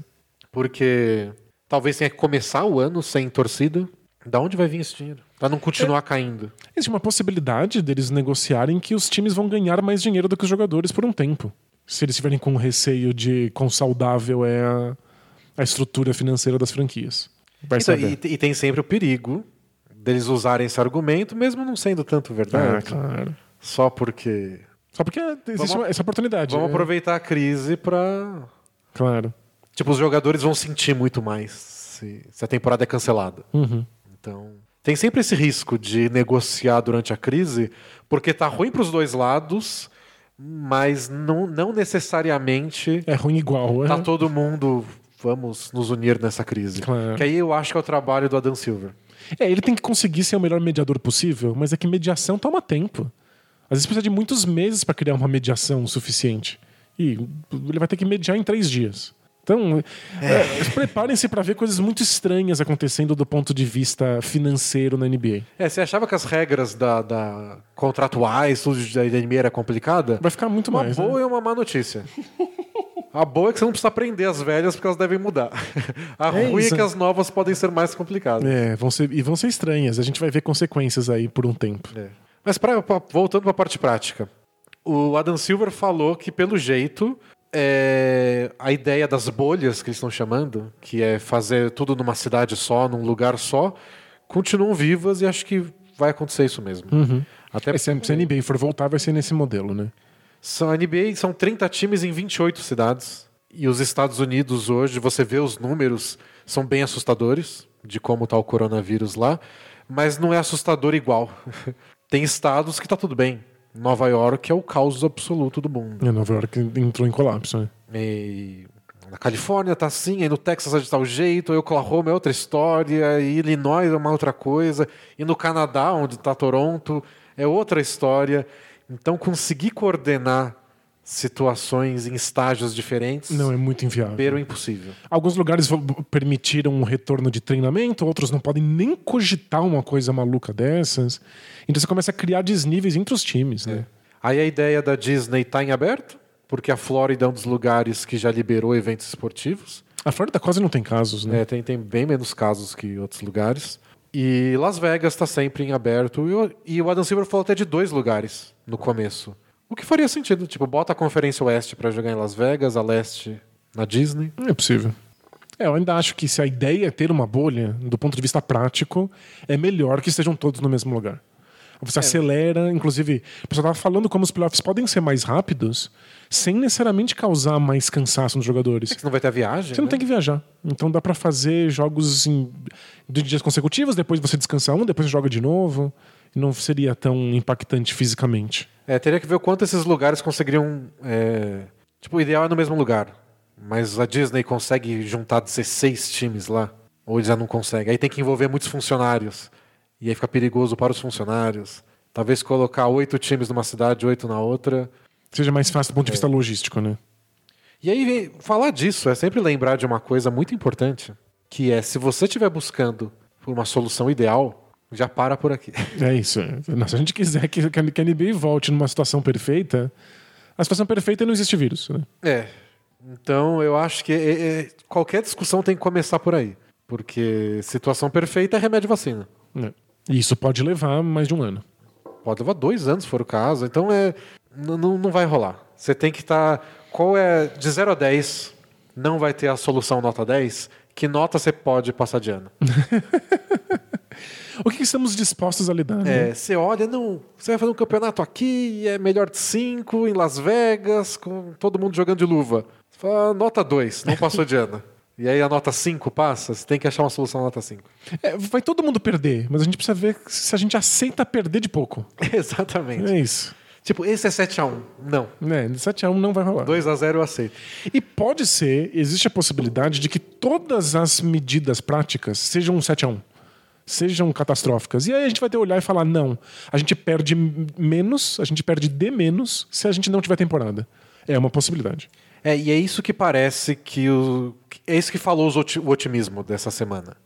Porque talvez tenha que começar o ano sem torcida. Da onde vai vir esse dinheiro? Pra não continuar caindo. Existe uma possibilidade deles negociarem que os times vão ganhar mais dinheiro do que os jogadores por um tempo. Se eles estiverem com receio de quão saudável é a, a estrutura financeira das franquias. Vai Então, e, e tem sempre o perigo deles usarem esse argumento, mesmo não sendo tanto Ah, verdade. claro. Só porque. Só porque existe Vamos- uma- essa oportunidade. Vamos é. aproveitar a crise pra. Claro. Tipo, os jogadores vão sentir muito mais se, se a temporada é cancelada. Uhum. Então, tem sempre esse risco de negociar durante a crise, porque tá ruim pros dois lados, mas não, não necessariamente É ruim igual. tá é. todo mundo vamos nos unir nessa crise. Claro. Que aí eu acho que é o trabalho do Adam Silver. É, ele tem que conseguir ser o melhor mediador possível, mas é que mediação toma tempo. Às vezes precisa de muitos meses para criar uma mediação suficiente. E ele vai ter que mediar em três dias. Então, é, preparem-se para ver coisas muito estranhas acontecendo do ponto de vista financeiro na NBA. É, você achava que as regras da, da contratuais, tudo da NBA era complicada? Vai ficar muito Uma mais. boa né? e uma má notícia. A boa é que você não precisa aprender as velhas porque elas devem mudar. A É ruim isso. é que as novas podem ser mais complicadas. É, vão ser, e vão ser estranhas. A gente vai ver consequências aí por um tempo. É. Mas pra, pra- voltando para a parte prática, o Adam Silver falou que pelo jeito é, a ideia das bolhas que eles estão chamando, que é fazer tudo numa cidade só, num lugar só, continuam vivas e acho que vai acontecer isso mesmo. Até É, se, a- se a NBA for voltar, vai ser nesse modelo, né? São a NBA são 30 times em 28 cidades. E os Estados Unidos hoje, você vê os números, são bem assustadores de como está o coronavírus lá, mas não é assustador igual. Tem estados que tá tudo bem. Nova York é o caos absoluto do mundo. E Nova York entrou em colapso, né? E na Califórnia tá assim, aí no Texas é de tal jeito, aí Oklahoma é outra história, e Illinois é uma outra coisa, e no Canadá, onde está Toronto, é outra história. Então conseguir coordenar situações em estágios diferentes Não, é muito inviável. beira o impossível. Alguns lugares permitiram um retorno de treinamento, outros não podem nem cogitar uma coisa maluca dessas. Então você começa a criar desníveis entre os times, né? Aí a ideia da Disney está em aberto, porque a Flórida é um dos lugares que já liberou eventos esportivos. A Flórida quase não tem casos, né? É, tem, tem bem menos casos que outros lugares. E Las Vegas está sempre em aberto. E o, e o Adam Silver falou até de dois lugares no começo. O que faria sentido. Tipo, bota a Conferência Oeste para jogar em Las Vegas, a Leste na Disney. Não é possível. É, eu ainda acho que se a ideia é ter uma bolha, do ponto de vista prático, é melhor que estejam todos no mesmo lugar. Você acelera, inclusive, o pessoal tava falando como os playoffs podem ser mais rápidos sem necessariamente causar mais cansaço nos jogadores. Você não vai ter a viagem? Você não né? tem que viajar. Então dá pra fazer jogos em, de dias consecutivos, depois você descansa um, depois você joga de novo. E não seria tão impactante fisicamente. É, teria que ver o quanto esses lugares conseguiriam. é, Tipo, o ideal é no mesmo lugar. Mas a Disney consegue juntar 16 times lá? Ou já não consegue? Aí tem que envolver muitos funcionários. E aí fica perigoso para os funcionários. Talvez colocar oito times numa cidade, oito na outra. Seja mais fácil do ponto de vista logístico, né? E aí, falar disso é sempre lembrar de uma coisa muito importante, que é se você estiver buscando por uma solução ideal, já para por aqui. É isso. Não, Se a gente quiser que, que a NBA volte numa situação perfeita, a situação perfeita não existe vírus. Né? É. Então eu acho que é- é- qualquer discussão tem que começar por aí. Porque situação perfeita é remédio e vacina. É. E isso pode levar mais de um ano. Pode levar dois anos, se for o caso. Então é, n- n- não vai rolar. Você tem que estar. qual é. De 0 a 10, não vai ter a solução nota 10. Que nota você pode passar de ano? O que estamos dispostos a lidar? né? É, você olha, não, você vai fazer um campeonato aqui, é melhor de 5, em Las Vegas, com todo mundo jogando de luva. Você fala, "Ah, nota 2, não passou de ano. E aí a nota 5 passa, você tem que achar uma solução na nota 5. É, vai todo mundo perder, mas a gente precisa ver se a gente aceita perder de pouco. Exatamente. É isso. Tipo, esse é 7x1. Não. É, de 7 a 1 não vai rolar. 2x0 eu aceito. E pode ser, existe a possibilidade de que todas as medidas práticas sejam um 7 a 1 Sejam catastróficas. E aí a gente vai ter que olhar e falar: não, a gente perde menos, a gente perde de menos se a gente não tiver temporada. É uma possibilidade. É, e é isso que parece que o. É isso que falou o otimismo dessa semana.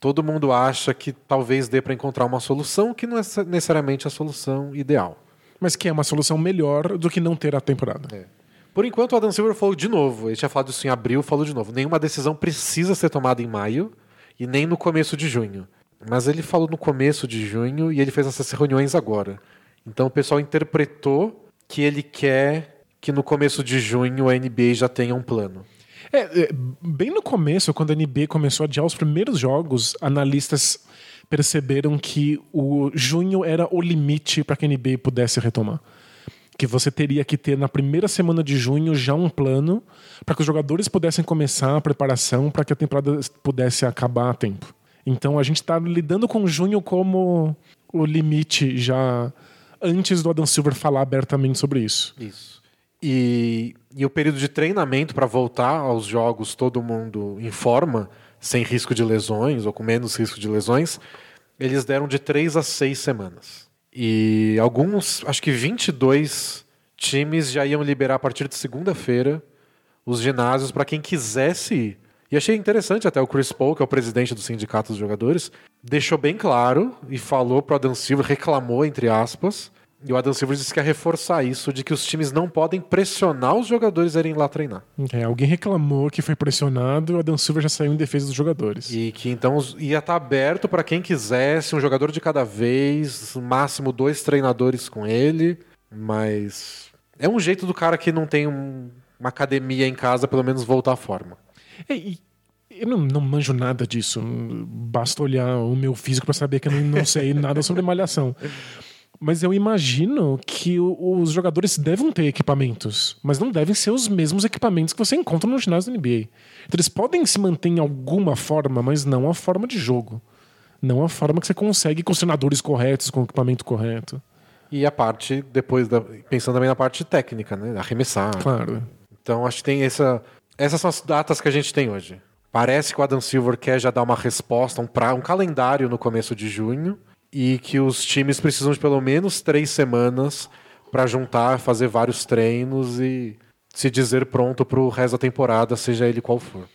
Todo mundo acha que talvez dê para encontrar uma solução que não é necessariamente a solução ideal. Mas que é uma solução melhor do que não ter a temporada. É. Por enquanto, o Adam Silver falou de novo. Ele tinha falado isso em abril, falou de novo. Nenhuma decisão precisa ser tomada em maio e nem no começo de junho. Mas ele falou no começo de junho e ele fez essas reuniões agora. Então o pessoal interpretou que ele quer que no começo de junho a NBA já tenha um plano. É, é, bem no começo, quando a NBA começou a adiar os primeiros jogos, analistas perceberam que o junho era o limite para que a NBA pudesse retomar. Que você teria que ter na primeira semana de junho já um plano para que os jogadores pudessem começar a preparação para que a temporada pudesse acabar a tempo. Então a gente está lidando com junho como o limite já antes do Adam Silver falar abertamente sobre isso. Isso. E, e o período de treinamento para voltar aos jogos, todo mundo em forma, sem risco de lesões ou com menos risco de lesões, eles deram de três a seis semanas. E alguns, acho que 22 times já iam liberar a partir de segunda-feira os ginásios para quem quisesse ir. E achei interessante até o Chris Paul, que é o presidente do sindicato dos jogadores, deixou bem claro e falou pro Adam Silver, reclamou entre aspas, e o Adam Silver disse que ia reforçar isso de que os times não podem pressionar os jogadores a irem lá treinar. É, alguém reclamou que foi pressionado e o Adam Silver já saiu em defesa dos jogadores. E que então ia estar aberto para quem quisesse, um jogador de cada vez, máximo dois treinadores com ele, mas é um jeito do cara que não tem um- uma academia em casa, pelo menos voltar à forma. É, e eu não, não manjo nada disso. Basta olhar o meu físico para saber que eu não, não sei nada sobre malhação. Mas eu imagino que o- os jogadores devem ter equipamentos, mas não devem ser os mesmos equipamentos que você encontra no ginásio da NBA. Então eles podem se manter em alguma forma, mas não a forma de jogo. Não a forma que você consegue com os treinadores corretos, com o equipamento correto. E a parte, depois, da, pensando também na parte técnica, né? Arremessar. Claro. Então acho que tem essa. Essas são as datas que a gente tem hoje. Parece que o Adam Silver quer já dar uma resposta, um, pra, um calendário no começo de junho, e que os times precisam de pelo menos três semanas para juntar, fazer vários treinos e se dizer pronto para o resto da temporada, seja ele qual for.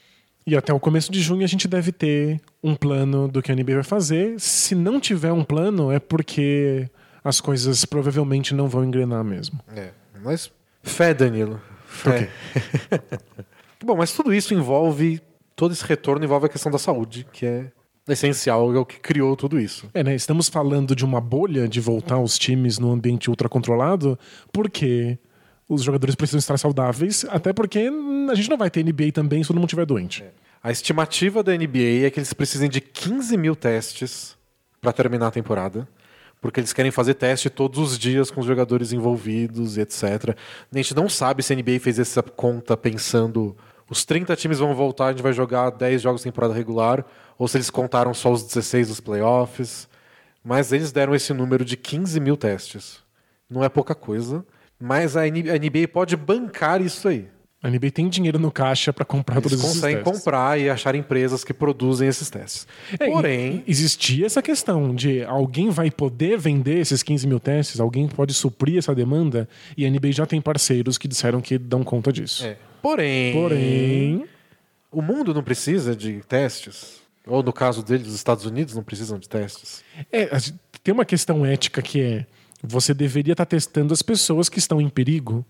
E até o começo de junho a gente deve ter um plano do que a NBA vai fazer. Se não tiver um plano, é porque as coisas provavelmente não vão engrenar mesmo. É, mas fé, Danilo. Fé. Bom, mas tudo isso envolve, todo esse retorno envolve a questão da saúde, que é essencial, é o que criou tudo isso. É, né? Estamos falando de uma bolha de voltar os times no ambiente ultracontrolado, porque os jogadores precisam estar saudáveis, até porque a gente não vai ter NBA também se todo mundo estiver doente. A estimativa da NBA é que eles precisem de 15 mil testes para terminar a temporada, porque eles querem fazer teste todos os dias com os jogadores envolvidos e etc. A gente não sabe se a NBA fez essa conta pensando os 30 times vão voltar, a gente vai jogar 10 jogos de temporada regular, ou se eles contaram só os 16 dos playoffs. Mas eles deram esse número de 15 mil testes. Não é pouca coisa, mas a NBA pode bancar isso aí. A NBA tem dinheiro no caixa para comprar Eles todos esses conseguem testes. comprar e achar empresas que produzem esses testes. É, Porém, existia essa questão de alguém vai poder vender esses 15 mil testes, alguém pode suprir essa demanda, e a NBA já tem parceiros que disseram que dão conta disso. é, porém, Porém, o mundo não precisa de testes. Ou no caso deles, os Estados Unidos não precisam de testes. é, tem uma questão ética que é: você deveria estar testando as pessoas que estão em perigo,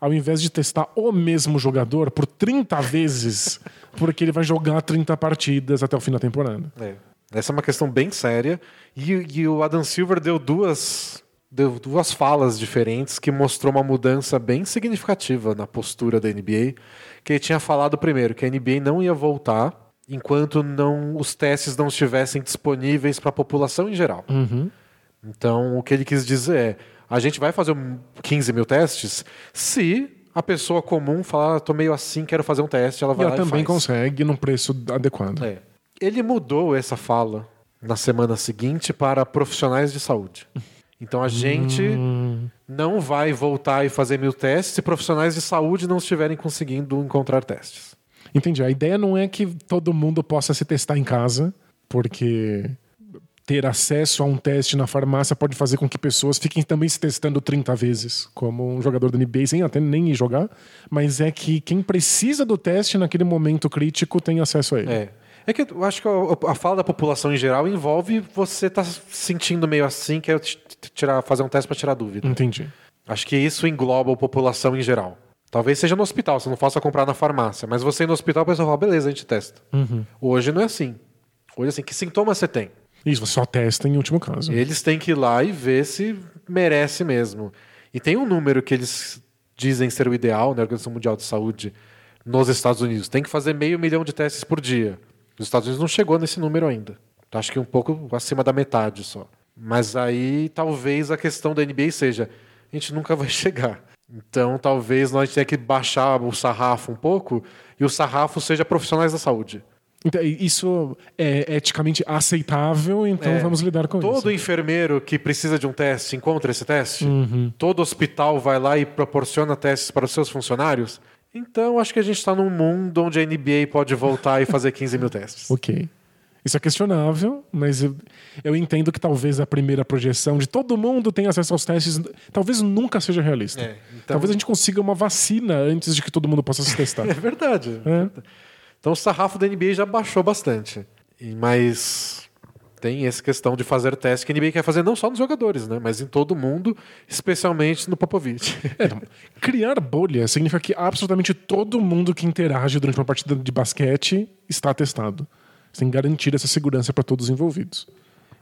ao invés de testar o mesmo jogador por 30 vezes, porque ele vai jogar 30 partidas até o fim da temporada. É. Essa é uma questão bem séria. E, e o Adam Silver deu duas, deu duas falas diferentes que mostrou uma mudança bem significativa na postura da NBA. Que ele tinha falado primeiro que a NBA não ia voltar enquanto não os testes não estivessem disponíveis para a população em geral. Uhum. Então, o que ele quis dizer é: a gente vai fazer um 15 mil testes se a pessoa comum falar, "Ah, tô meio assim, quero fazer um teste, ela E vai ela lá também e faz. consegue num preço adequado. É. Ele mudou essa fala na semana seguinte para profissionais de saúde. Então a gente Hum. não vai voltar e fazer mil testes se profissionais de saúde não estiverem conseguindo encontrar testes. Entendi. A ideia não é que todo mundo possa se testar em casa, porque ter acesso a um teste na farmácia pode fazer com que pessoas fiquem também se testando 30 vezes, como um jogador da NBA, sem até nem ir jogar. Mas é que quem precisa do teste naquele momento crítico tem acesso a ele. É. É que eu acho que a, a fala da população em geral envolve você estar se sentindo meio assim, quer tirar, fazer um teste para tirar dúvida. Entendi. Acho que isso engloba a população em geral. Talvez seja no hospital, você não faça comprar na farmácia. Mas você ir no hospital, a pessoa fala, beleza, a gente testa. Hoje não é assim. Hoje é assim, que sintomas você tem? Isso, você só testa em último caso. Eles têm que ir lá e ver se merece mesmo. E tem um número que eles dizem ser o ideal na Organização Mundial de Saúde nos Estados Unidos. Tem que fazer meio milhão de testes por dia. Os Estados Unidos não chegou nesse número ainda. Acho que um pouco acima da metade só. Mas aí talvez a questão da NBA seja: a gente nunca vai chegar. Então talvez nós tenha que baixar o sarrafo um pouco e o sarrafo seja profissionais da saúde. Então, isso é eticamente aceitável, então É. vamos lidar com Todo isso. enfermeiro que precisa de um teste encontra esse teste? Todo hospital vai lá e proporciona testes para os seus funcionários? Então, acho que a gente está num mundo onde a NBA pode voltar e fazer 15 mil testes. Ok. Isso é questionável, mas eu, eu entendo que talvez a primeira projeção de todo mundo tem acesso aos testes talvez nunca seja realista. É, então- Talvez a gente consiga uma vacina antes de que todo mundo possa se testar. É verdade. É. Então, o sarrafo da NBA já baixou bastante. Mas tem essa questão de fazer teste que a NBA quer fazer não só nos jogadores, né? mas em todo mundo, especialmente no Popovich. É, criar bolha significa que absolutamente todo mundo que interage durante uma partida de basquete está testado. Você tem que garantir essa segurança para todos os envolvidos.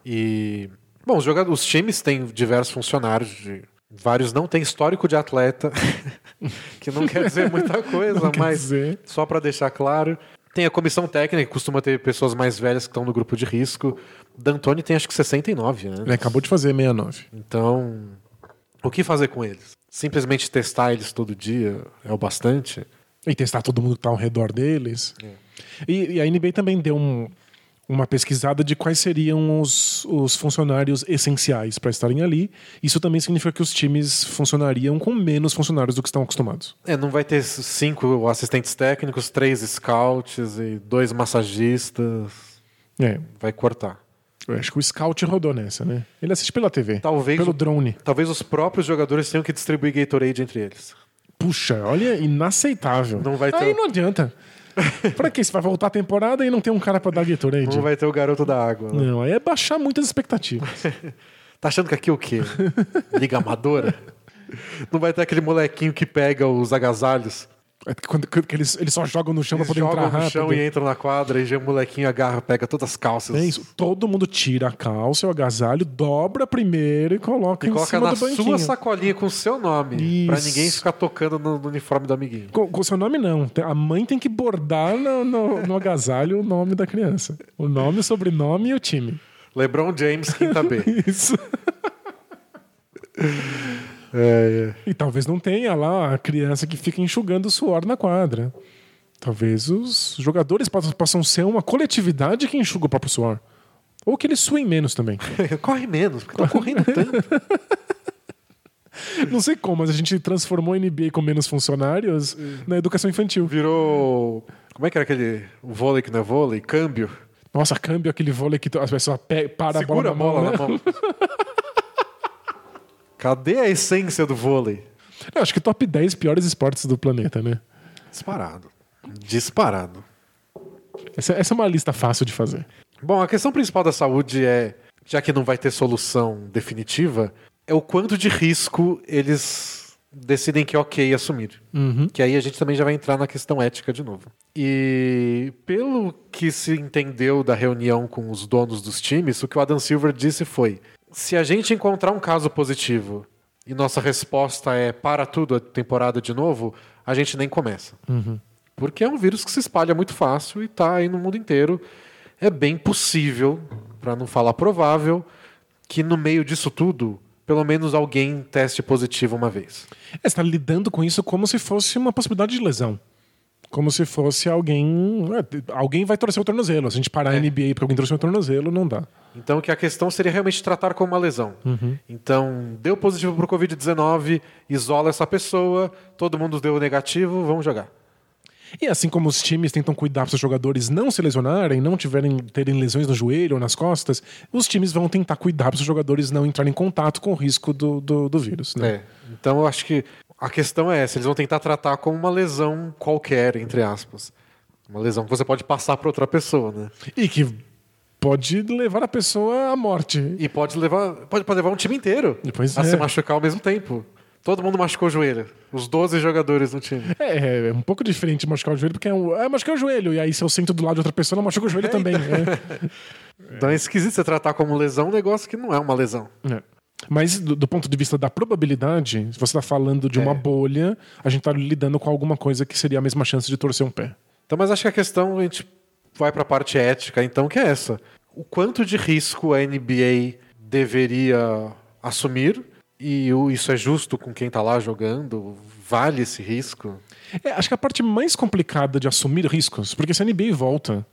E, bom, os, jogadores, os times têm diversos funcionários, de- vários não têm histórico de atleta, que não quer dizer muita coisa, mas dizer. só para deixar claro. Tem a comissão técnica, que costuma ter pessoas mais velhas que estão no grupo de risco. D'Antoni tem acho que 69 anos. Ele acabou de fazer 69. Então, o que fazer com eles? Simplesmente testar eles todo dia é o bastante? E testar todo mundo que está ao redor deles. E, e a NBA também deu um- uma pesquisada de quais seriam os, os funcionários essenciais para estarem ali. Isso também significa que os times funcionariam com menos funcionários do que estão acostumados. É, não vai ter cinco assistentes técnicos, três scouts e dois massagistas. É, Vai cortar. eu acho que o scout rodou nessa, né? Ele assiste pela TV. Talvez Pelo drone. Talvez os próprios jogadores tenham que distribuir Gatorade entre eles. Puxa, olha, inaceitável. Não vai ter Aí não adianta. pra quê? Você vai voltar a temporada e não tem um cara pra dar Gatorade? Não vai ter o garoto da água. né? Não, aí é baixar muitas expectativas. Tá achando que aqui é o quê? Liga amadora? Não vai ter aquele molequinho que pega os agasalhos, Quando, que eles, eles só jogam no chão pra eles poder entrar jogam no rápido. chão e entram na quadra, e já o molequinho agarra, pega todas as calças. É isso. Todo mundo tira a calça, o agasalho, dobra primeiro e coloca E em coloca cima na do banquinho. sua sacolinha com o seu nome. Pra Isso. ninguém ficar tocando no, no uniforme do amiguinho. Com, com seu nome, não. A mãe tem que bordar no, no- no agasalho o nome da criança. O nome, o sobrenome e o time. LeBron James, quinta B. Isso. É, é. E talvez não tenha lá a criança que fica enxugando o suor na quadra. Talvez os jogadores possam, ser uma coletividade que enxuga o próprio suor. Ou que eles suem menos também. Corre menos, porque tá correndo tanto. Não sei como, mas a gente transformou a NBA com menos funcionários na educação infantil. Virou. Como é que era aquele o vôlei que não é vôlei? Câmbio. Nossa, câmbio aquele vôlei que as pessoas pe- para Segura a bola na mão. né? na mão. Cadê a essência do vôlei? Eu acho que top 10 piores esportes do planeta, né? Disparado. Disparado. Essa, essa é uma lista fácil de fazer. Bom, a questão principal da saúde é, já que não vai ter solução definitiva, é o quanto de risco eles decidem que é ok assumir. Que aí a gente também já vai entrar na questão ética de novo. E pelo que se entendeu da reunião com os donos dos times, o que o Adam Silver disse foi: se a gente encontrar um caso positivo e nossa resposta é para tudo a temporada de novo, a gente nem começa. Porque é um vírus que se espalha muito fácil e está aí no mundo inteiro. É bem possível, para não falar provável, que no meio disso tudo, pelo menos alguém teste positivo uma vez. É, você está lidando com isso como se fosse uma possibilidade de lesão. Como se fosse alguém. é, alguém vai torcer o tornozelo. Se a gente parar a É. NBA porque alguém torceu o tornozelo, não dá. Então, que a questão seria realmente tratar como uma lesão. Então, deu positivo para o Covid-19, isola essa pessoa, todo mundo deu negativo, vamos jogar. E assim como os times tentam cuidar para os jogadores não se lesionarem, não tiverem terem lesões no joelho ou nas costas, os times vão tentar cuidar para os jogadores não entrarem em contato com o risco do, do, do vírus. Né? É. Então, eu acho que a questão é essa: eles vão tentar tratar como uma lesão qualquer, entre aspas. Uma lesão que você pode passar para outra pessoa, né? E que pode levar a pessoa à morte. E pode levar, pode, pode levar um time inteiro Pois a é. se machucar ao mesmo tempo. Todo mundo machucou o joelho. Os 12 jogadores do time. É, é um pouco diferente machucar o joelho, porque é um. É machucar o joelho. E aí, se eu sento do lado de outra pessoa, ela machuca o joelho também. né? Então é esquisito você tratar como lesão um negócio que não é uma lesão. É. Mas, do, do ponto de vista da probabilidade, se você está falando de uma É. bolha, a gente está lidando com alguma coisa que seria a mesma chance de torcer um pé. Então, mas acho que a questão a gente vai para a parte ética, então, que é essa. O quanto de risco a NBA deveria assumir e isso é justo com quem está lá jogando? Vale esse risco? É, acho que a parte mais complicada de assumir riscos, porque se a NBA volta,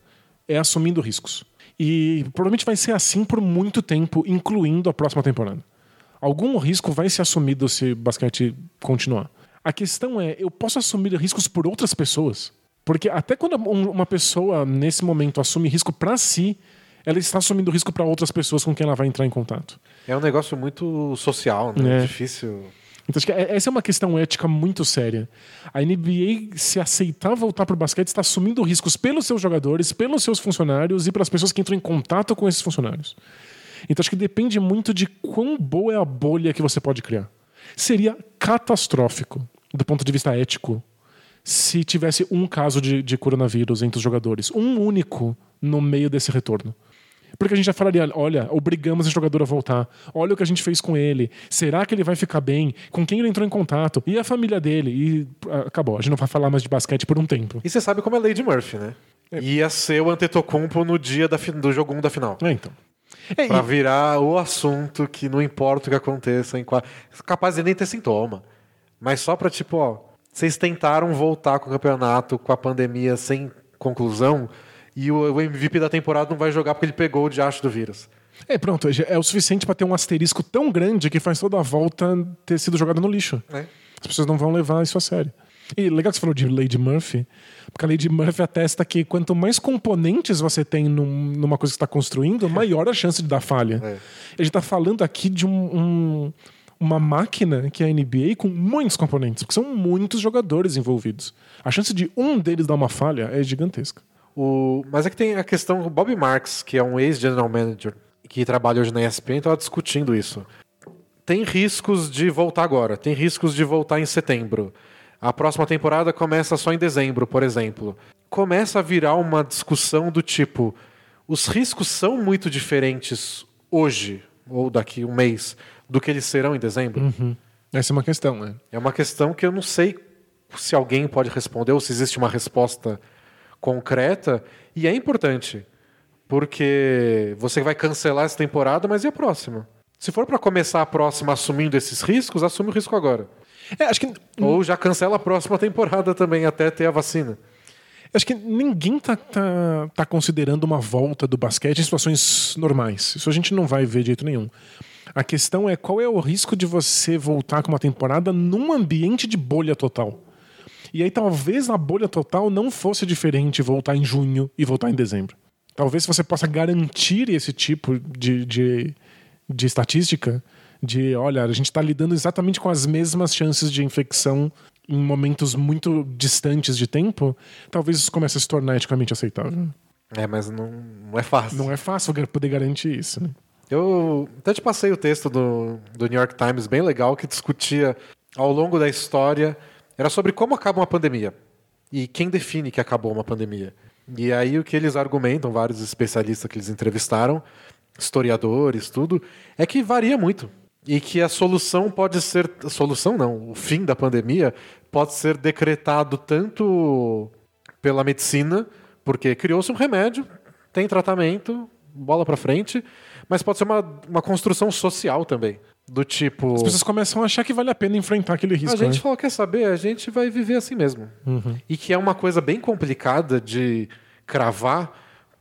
é assumindo riscos. E provavelmente vai ser assim por muito tempo, incluindo a próxima temporada. Algum risco vai ser assumido se o basquete continuar. A questão é, eu posso assumir riscos por outras pessoas? Porque até quando um- uma pessoa, nesse momento, assume risco para si, ela está assumindo risco para outras pessoas com quem ela vai entrar em contato. É um negócio muito social, né? É. Difícil. Então, acho que é- essa é uma questão ética muito séria. A NBA, se aceitar voltar para o basquete, está assumindo riscos pelos seus jogadores, pelos seus funcionários e pelas pessoas que entram em contato com esses funcionários. Então, acho que depende muito de quão boa é a bolha que você pode criar. Seria catastrófico, do ponto de vista ético, se tivesse um caso de, de coronavírus entre os jogadores. Um único no meio desse retorno. Porque a gente já falaria, olha, obrigamos esse jogador a voltar. Olha o que a gente fez com ele. Será que ele vai ficar bem? Com quem ele entrou em contato? E a família dele? E ah, acabou. A gente não vai falar mais de basquete por um tempo. E você sabe como é Lady Murphy, né? Ia ser o Antetokounmpo no dia da do jogo 1 da final. É, então. É, Pra e- virar o assunto que não importa o que aconteça. Em qua- Capaz de nem ter sintoma. Mas só pra, tipo, ó. Vocês tentaram voltar com o campeonato com a pandemia sem conclusão. E o o MVP da temporada não vai jogar porque ele pegou o diacho do vírus. é, pronto. É o suficiente para ter um asterisco tão grande que faz toda a volta ter sido jogada no lixo. Né? As pessoas não vão levar isso a sério. E legal que você falou de Lady Murphy, porque a Lady Murphy atesta que quanto mais componentes você tem num- numa coisa que está construindo, maior a chance de dar falha. É. A gente está falando aqui de um- um- uma máquina que é a NBA com muitos componentes, porque são muitos jogadores envolvidos. A chance de um deles dar uma falha é gigantesca. O... Mas é que tem a questão. O Bob Marks, que é um ex-general manager que trabalha hoje na ESPN, estava discutindo isso. Tem riscos de voltar agora, tem riscos de voltar em setembro. A próxima temporada começa só em dezembro, por exemplo. Começa a virar uma discussão do tipo: os riscos são muito diferentes hoje, ou daqui um mês, do que eles serão em dezembro? Essa é uma questão, né? É uma questão que eu não sei se alguém pode responder ou se existe uma resposta concreta. E é importante, porque você vai cancelar essa temporada, mas e a próxima? Se for para começar a próxima assumindo esses riscos, assume o risco agora. É, acho que Ou já cancela a próxima temporada também até ter a vacina. Acho que ninguém tá, tá, tá considerando uma volta do basquete em situações normais. Isso a gente não vai ver de jeito nenhum. A questão é qual é o risco de você voltar com uma temporada num ambiente de bolha total. E aí talvez a bolha total não fosse diferente voltar em junho e voltar em dezembro. Talvez você possa garantir esse tipo de, de, de estatística de, olha, a gente está lidando exatamente com as mesmas chances de infecção em momentos muito distantes de tempo, talvez isso comece a se tornar eticamente aceitável. É, mas não, não é fácil. Não é fácil poder garantir isso. Né? Eu até te passei o texto do, do New York Times, bem legal, que discutia ao longo da história. Era sobre como acaba uma pandemia e quem define que acabou uma pandemia. E aí o que eles argumentam, vários especialistas que eles entrevistaram, historiadores, tudo, é que varia muito. E que a solução pode ser. A solução não, o fim da pandemia pode ser decretado tanto pela medicina, porque criou-se um remédio, tem tratamento, bola para frente, mas pode ser uma, uma construção social também. Do tipo. As pessoas começam a achar que vale a pena enfrentar aquele risco. A gente né? falou, quer saber? A gente vai viver assim mesmo. Uhum. E que é uma coisa bem complicada de cravar,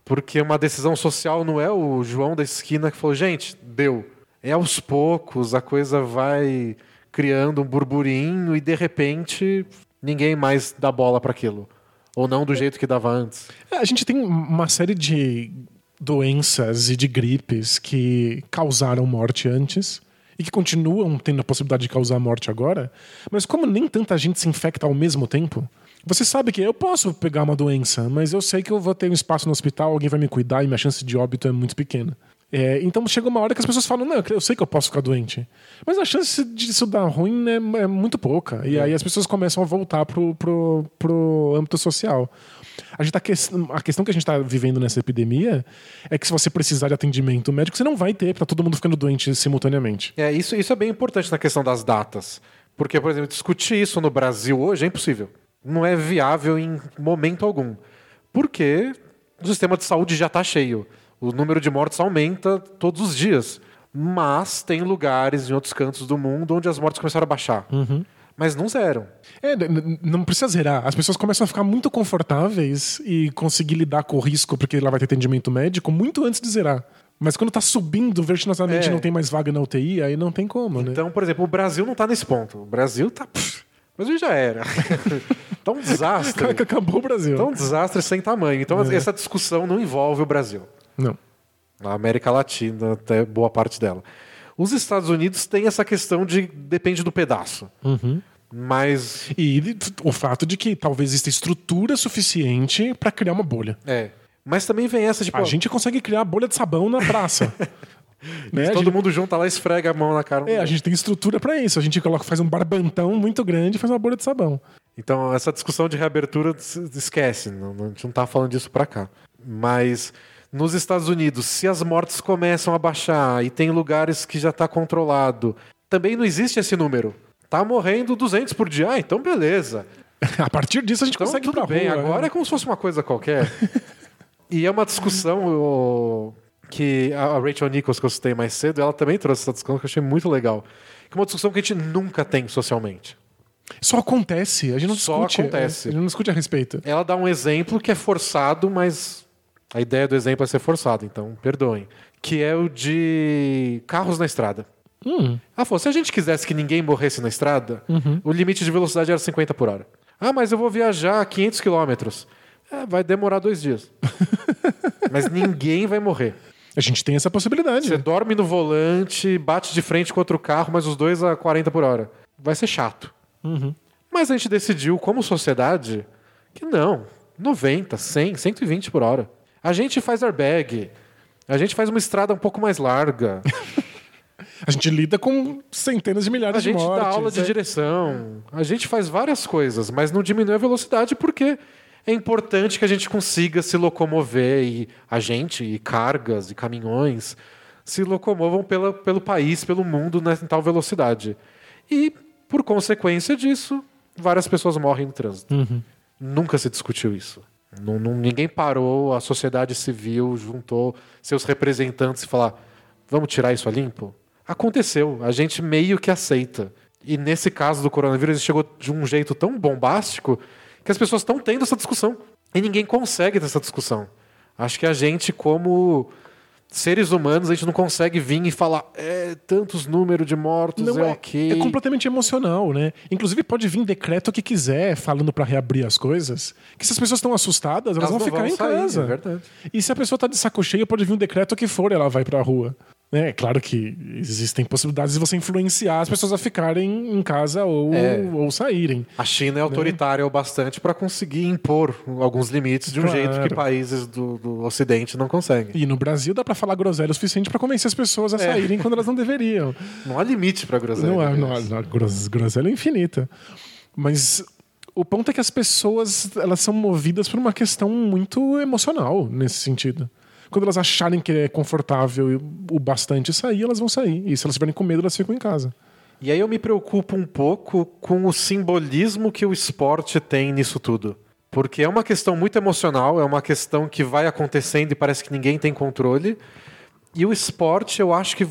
porque uma decisão social não é o João da esquina que falou, gente, deu. É aos poucos, a coisa vai criando um burburinho e de repente ninguém mais dá bola para aquilo. Ou não do jeito que dava antes. É, a gente tem uma série de doenças e de gripes que causaram morte antes e que continuam tendo a possibilidade de causar morte agora, mas como nem tanta gente se infecta ao mesmo tempo, você sabe que eu posso pegar uma doença, mas eu sei que eu vou ter um espaço no hospital, alguém vai me cuidar e minha chance de óbito é muito pequena. É, então chega uma hora que as pessoas falam, não, eu sei que eu posso ficar doente. Mas a chance disso dar ruim é, é muito pouca. E aí as pessoas começam a voltar pro, pro, pro âmbito social. A, gente tá que... a questão que a gente está vivendo nessa epidemia é que se você precisar de atendimento médico, você não vai ter, para todo mundo ficando doente simultaneamente. É, isso, isso é bem importante na questão das datas. Porque, por exemplo, discutir isso no Brasil hoje é impossível. Não é viável em momento algum. Porque o sistema de saúde já está cheio. O número de mortes aumenta todos os dias. Mas tem lugares em outros cantos do mundo onde as mortes começaram a baixar. Uhum. Mas não zeram. É, não precisa zerar. As pessoas começam a ficar muito confortáveis e conseguir lidar com o risco, porque ela vai ter atendimento médico, muito antes de zerar. Mas quando tá subindo vertiginosamente É. não tem mais vaga na UTI, aí não tem como, né? Então, por exemplo, o Brasil não está nesse ponto. O Brasil tá. pff, O Brasil já era. tá um desastre. Acabou o Brasil. Tá um desastre sem tamanho. Então, É. essa discussão não envolve o Brasil. Não. A América Latina, até boa parte dela. Os Estados Unidos têm essa questão de depende do pedaço. Uhum. Mas E o fato de que talvez exista estrutura suficiente para criar uma bolha. é. Mas também vem essa tipo, A gente consegue criar bolha de sabão na praça. né? Todo gente- mundo junta lá e esfrega a mão na cara. É, a gente tem estrutura para isso. A gente coloca, faz um barbantão muito grande e faz uma bolha de sabão. Então, essa discussão de reabertura esquece, não, não- a gente não tá falando disso pra cá. Mas nos Estados Unidos, se as mortes começam a baixar e tem lugares que já tá controlado, também não existe esse número. Tá morrendo 200 por dia, ah, então beleza. A partir disso a gente Então consegue ir tudo pra bem, rua. agora né? é como se fosse uma coisa qualquer. e é uma discussão o- que a Rachel Nichols, que eu citei mais cedo, ela também trouxe essa discussão que eu achei muito legal. Que é uma discussão que a gente nunca tem socialmente. Só acontece, a gente não Só discute. acontece. A gente não discute a respeito. Ela dá um exemplo que é forçado, mas a ideia do exemplo é ser forçado, então perdoem. Que é o de carros na estrada. Hum, Ah, se a gente quisesse que ninguém morresse na estrada, o limite de velocidade era 50 por hora. Ah, mas eu vou viajar 500 quilômetros. É, vai demorar dois dias. mas ninguém vai morrer. a gente tem essa possibilidade. Você dorme no volante, bate de frente com outro carro, mas os dois a 40 por hora. Vai ser chato. Uhum. Mas a gente decidiu, como sociedade, que não. 90, 100, 120 por hora. A gente faz airbag. A gente faz uma estrada um pouco mais larga. A gente lida com centenas de milhares A gente de mortes. dá aula de é. direção. A gente faz várias coisas, mas não diminui a velocidade porque é importante que a gente consiga se locomover e a gente e cargas e caminhões se locomovam pela, pelo país, pelo mundo né, em tal velocidade. E por consequência disso, várias pessoas morrem no trânsito. Uhum. Nunca se discutiu isso. Não- não- ninguém parou, a sociedade civil juntou seus representantes e falar: vamos tirar isso a limpo? Aconteceu, a gente meio que aceita. E nesse caso do coronavírus, ele chegou de um jeito tão bombástico que as pessoas estão tendo essa discussão. E ninguém consegue ter essa discussão. Acho que a gente, como seres humanos, a gente não consegue vir e falar é, tantos números de mortos, Não, é, é, ok. é completamente emocional, né? Inclusive pode vir decreto que quiser, falando pra reabrir as coisas, que se as pessoas estão assustadas, elas, Elas vão ficar vão em sair, casa. é. E se a pessoa tá de saco cheio, pode vir um decreto que for, ela vai pra rua. É claro que existem possibilidades de você influenciar as pessoas a ficarem em casa ou, É. ou saírem. A China é autoritária o bastante para conseguir impor alguns limites de um Claro. jeito que países do, do Ocidente não conseguem. E no Brasil dá pra falar groselha o suficiente pra convencer as pessoas a saírem quando elas não deveriam. Não há limite para groselha. Não há, né? não há, não há gros- groselha infinita. Mas o ponto é que as pessoas elas são movidas por uma questão muito emocional nesse sentido. Quando elas acharem que é confortável o bastante sair, elas vão sair. E se elas estiverem com medo, elas ficam em casa. E aí eu me preocupo um pouco com o simbolismo que o esporte tem nisso tudo. Porque é uma questão muito emocional, é uma questão que vai acontecendo e parece que ninguém tem controle. E o esporte, eu acho que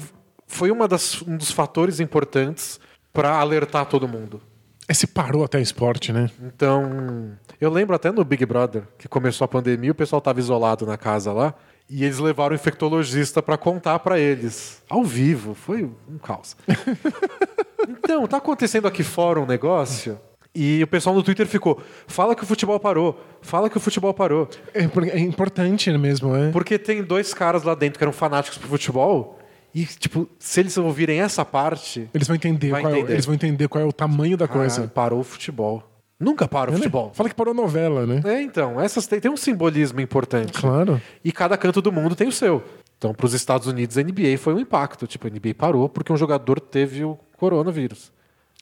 foi uma das, um dos fatores importantes para alertar todo mundo. Esse parou até esporte, né? Então, eu lembro até no Big Brother, que começou a pandemia, o pessoal estava isolado na casa lá, e eles levaram o infectologista para contar para eles, ao vivo, foi um caos. então, tá acontecendo aqui fora um negócio, e o pessoal no Twitter ficou: fala que o futebol parou, fala que o futebol parou. É, é importante mesmo, é. Porque tem dois caras lá dentro que eram fanáticos pro futebol, e, tipo, se eles ouvirem essa parte, Eles vão entender, Vai qual, é o- entender. eles vão entender qual é o tamanho da caralho, coisa. parou o futebol. Nunca para o É, né? futebol. Fala que parou a novela, né? É, então, essas tem, tem um simbolismo importante. Claro. E cada canto do mundo tem o seu. Então, para os Estados Unidos, a NBA foi um impacto. Tipo, a NBA parou porque um jogador teve o coronavírus.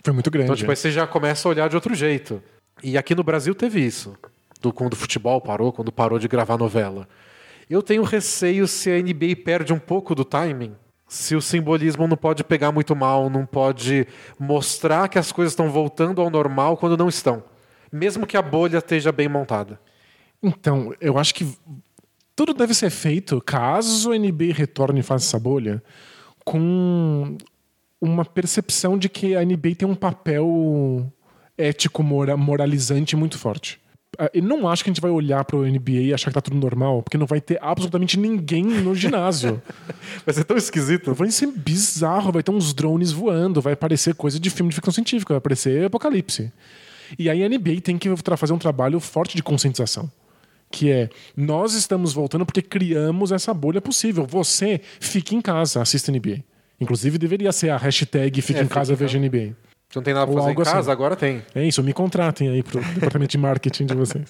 Foi muito grande. Então, tipo, aí você já começa a olhar de outro jeito. E aqui no Brasil teve isso. Do, quando o futebol parou, quando parou de gravar novela. Eu tenho receio se a NBA perde um pouco do timing. Se o simbolismo não pode pegar muito mal, não pode mostrar que as coisas estão voltando ao normal quando não estão. Mesmo que a bolha esteja bem montada. Então, eu acho que tudo deve ser feito, caso a NBA retorne e faça essa bolha, com uma percepção de que a NBA tem um papel ético, mora- moralizante muito forte. Ah, Eu não acho que a gente vai olhar pro NBA e achar que tá tudo normal, porque não vai ter absolutamente ninguém no ginásio. Vai ser tão esquisito. vai ser bizarro, vai ter uns drones voando, vai aparecer coisa de filme de ficção científica, vai aparecer apocalipse. E aí a NBA tem que fazer um trabalho forte de conscientização. Que é, nós estamos voltando porque criamos essa bolha possível. Você fique em casa, assista NBA. Inclusive deveria ser a hashtag fique É, em casa, casa. veja NBA. Se não tem nada pra Ou fazer em assim. casa, agora tem. É isso, me contratem aí pro departamento de marketing de vocês.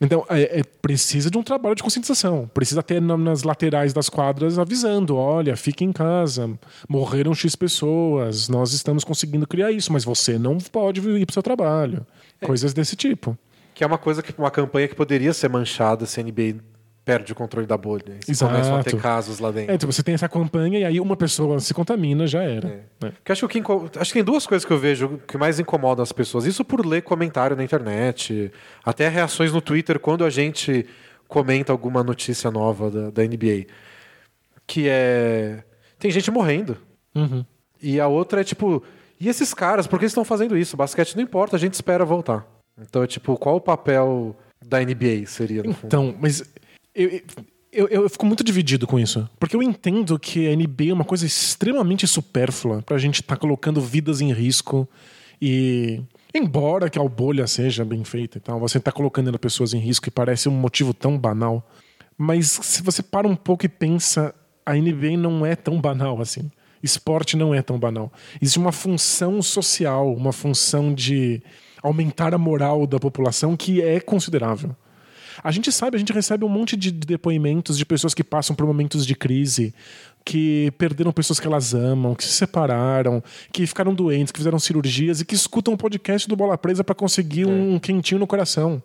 Então, é, é- precisa de um trabalho de conscientização. Precisa ter na- nas laterais das quadras avisando: olha, fique em casa, morreram X pessoas, nós estamos conseguindo criar isso, mas você não pode ir pro seu trabalho. Coisas desse tipo. Que é uma coisa que uma campanha que poderia ser manchada se a NBA perde o controle da bolha. Exato. começam a ter casos lá dentro. É, então você tem essa campanha e aí uma pessoa se contamina, já era. Porque acho, que o que acho que tem duas coisas que eu vejo que mais incomodam as pessoas. Isso por ler comentário na internet, até reações no Twitter quando a gente comenta alguma notícia nova da, da NBA. Que é. Tem gente morrendo. Uhum. E a outra é tipo. E esses caras, por que estão fazendo isso? Basquete não importa, a gente espera voltar. Então é tipo, qual o papel da NBA seria no fundo? Então, mas eu, eu, eu fico muito dividido com isso. Porque eu entendo que a NBA é uma coisa extremamente supérflua pra gente estar colocando vidas em risco e. Embora que a bolha seja bem feita e tal, você tá colocando pessoas em risco e parece um motivo tão banal. Mas se você para um pouco e pensa, a NBA não é tão banal assim. Esporte não é tão banal. Existe uma função social, uma função de aumentar a moral da população que é considerável. A gente sabe, a gente recebe um monte de depoimentos de pessoas que passam por momentos de crise, que perderam pessoas que elas amam, que se separaram, que ficaram doentes, que fizeram cirurgias e que escutam o podcast do Bola Presa para conseguir um quentinho no coração.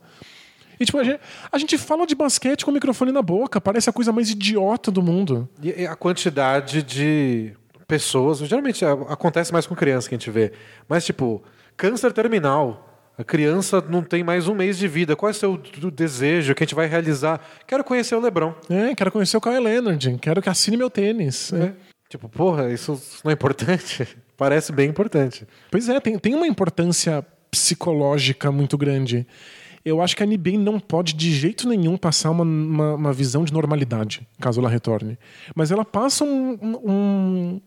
E tipo, a gente, a gente fala de basquete com o microfone na boca, parece a coisa mais idiota do mundo. E a quantidade de pessoas, geralmente é, acontece mais com criança que a gente vê, mas tipo, câncer terminal. A criança não tem mais um mês de vida. Qual é o seu desejo que a gente vai realizar? Quero conhecer o Lebron. É, quero conhecer o Kyle Leonard, quero que assine meu tênis. É. Tipo, porra, isso não é importante? Parece bem importante. Pois é, tem, tem uma importância psicológica muito grande. Eu acho que a NBA não pode de jeito nenhum passar uma, uma, uma visão de normalidade, caso ela retorne. Mas ela passa um, um,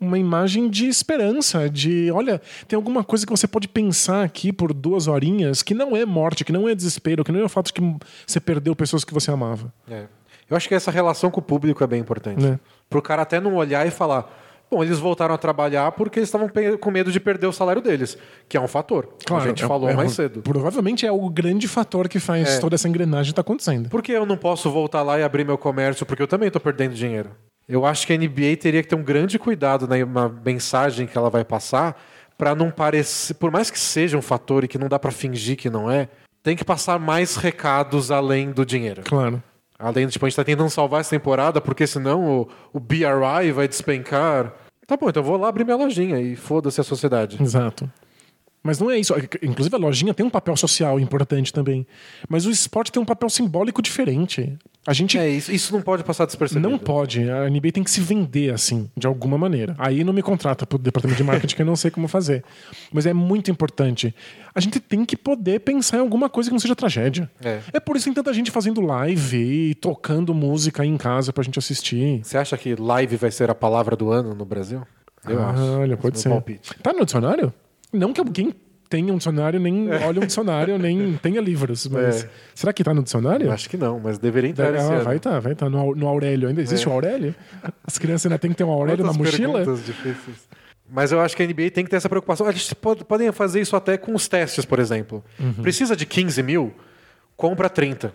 uma imagem de esperança, de olha, tem alguma coisa que você pode pensar aqui por duas horinhas que não é morte, que não é desespero, que não é o fato de que você perdeu pessoas que você amava. É. Eu acho que essa relação com o público é bem importante. É. Pro cara até não olhar e falar. Bom, eles voltaram a trabalhar porque eles estavam com medo de perder o salário deles, que é um fator. a gente é- falou é mais cedo. Provavelmente é o grande fator que faz É. toda essa engrenagem estar acontecendo. Por que eu não posso voltar lá e abrir meu comércio? Porque eu também estou perdendo dinheiro. Eu acho que a NBA teria que ter um grande cuidado na mensagem que ela vai passar para não parecer, por mais que seja um fator e que não dá para fingir que não é, tem que passar mais recados além do dinheiro. Claro. Além, tipo, a gente tá tentando salvar essa temporada, porque senão o, o BRI vai despencar. Tá bom, então eu vou lá abrir minha lojinha e foda-se a sociedade. Exato. Mas não é isso. Inclusive, a lojinha tem um papel social importante também. Mas o esporte tem um papel simbólico diferente. A gente É, isso, isso não pode passar despercebido. não pode. A NBA tem que se vender assim, de alguma maneira. Aí não me contrata pro departamento de marketing que eu não sei como fazer. Mas é muito importante. A gente tem que poder pensar em alguma coisa que não seja tragédia. É. por isso que tem tanta gente fazendo live e tocando música aí em casa pra gente assistir. Você acha que live vai ser a palavra do ano no Brasil? Eu Ah, acho. Olha, pode ser. é palpite. Tá no dicionário? Não que alguém tenha um dicionário, nem olhe um dicionário, nem tenha livros. Mas É. será que tá no dicionário? Acho que não, mas deveria entrar Deve- ah, vai estar, vai estar. No, Au- no Aurélio. Ainda existe É. o Aurélio? As crianças ainda têm que ter um Aurélio Quantas na mochila? difíceis. Mas eu acho que a NBA tem que ter essa preocupação. Pode, podem fazer isso até com os testes, por exemplo. Uhum. Precisa de 15 mil? Compra 30.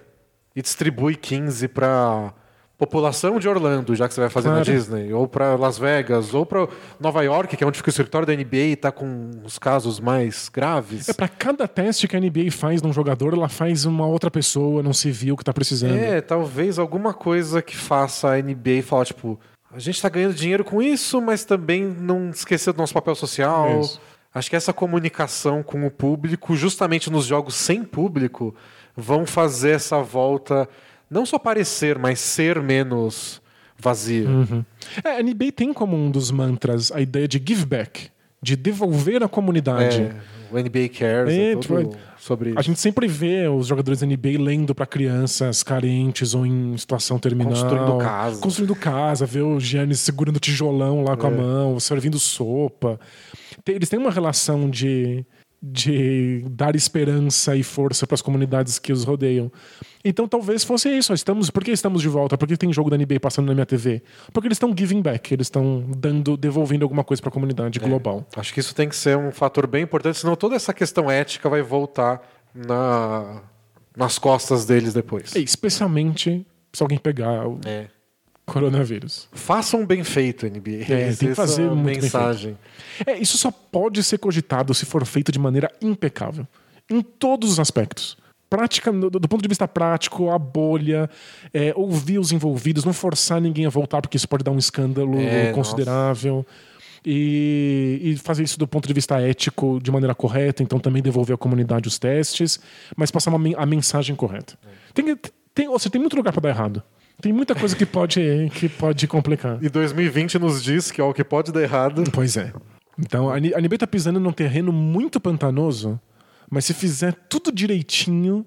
E distribui 15 para população de Orlando, já que você vai fazer na Claro. Disney. Ou para Las Vegas. Ou para Nova York, que é onde fica o escritório da NBA e está com os casos mais graves. É pra cada teste que a NBA faz num jogador, ela faz uma outra pessoa, num civil que tá precisando. É, talvez alguma coisa que faça a NBA falar, tipo, a gente tá ganhando dinheiro com isso, mas também não esquecer do nosso papel social. Isso. Acho que essa comunicação com o público, justamente nos jogos sem público, vão fazer essa volta não só parecer, mas ser menos vazia. É, a NBA tem como um dos mantras a ideia de give back, de devolver à comunidade. É, o NBA Cares, É, é, todo tipo, sobre A gente sempre vê os jogadores da NBA lendo pra crianças carentes ou em situação terminal. Construindo casa. Construindo casa, ver o Giannis segurando tijolão lá com É. a mão, servindo sopa. Eles têm uma relação de, de dar esperança e força para as comunidades que os rodeiam. Então talvez fosse isso. Estamos, por que estamos de volta? Por que tem jogo da NBA passando na minha TV? Porque eles estão giving back, eles estão dando, devolvendo alguma coisa para a comunidade global. Acho que isso tem que ser um fator bem importante, senão toda essa questão ética vai voltar na, nas costas deles depois. E especialmente se alguém pegar o É. coronavírus. Façam bem feito, NBA. É, Essa tem que fazer é a muito bem mensagem. É, isso só pode ser cogitado se for feito de maneira impecável. Em todos os aspectos. Prática, do, do ponto de vista prático, a bolha, é, ouvir os envolvidos, não forçar ninguém a voltar, porque isso pode dar um escândalo É, considerável. E, e fazer isso do ponto de vista ético de maneira correta, então também devolver à comunidade os testes, mas passar uma a mensagem correta. Tem, que- tem, ou seja, tem muito lugar para dar errado. Tem muita coisa que pode, que pode complicar. E 2020 nos diz que ó, o que pode dar errado. Pois é. Então, a Ni- a NBA tá pisando num terreno muito pantanoso, mas se fizer tudo direitinho,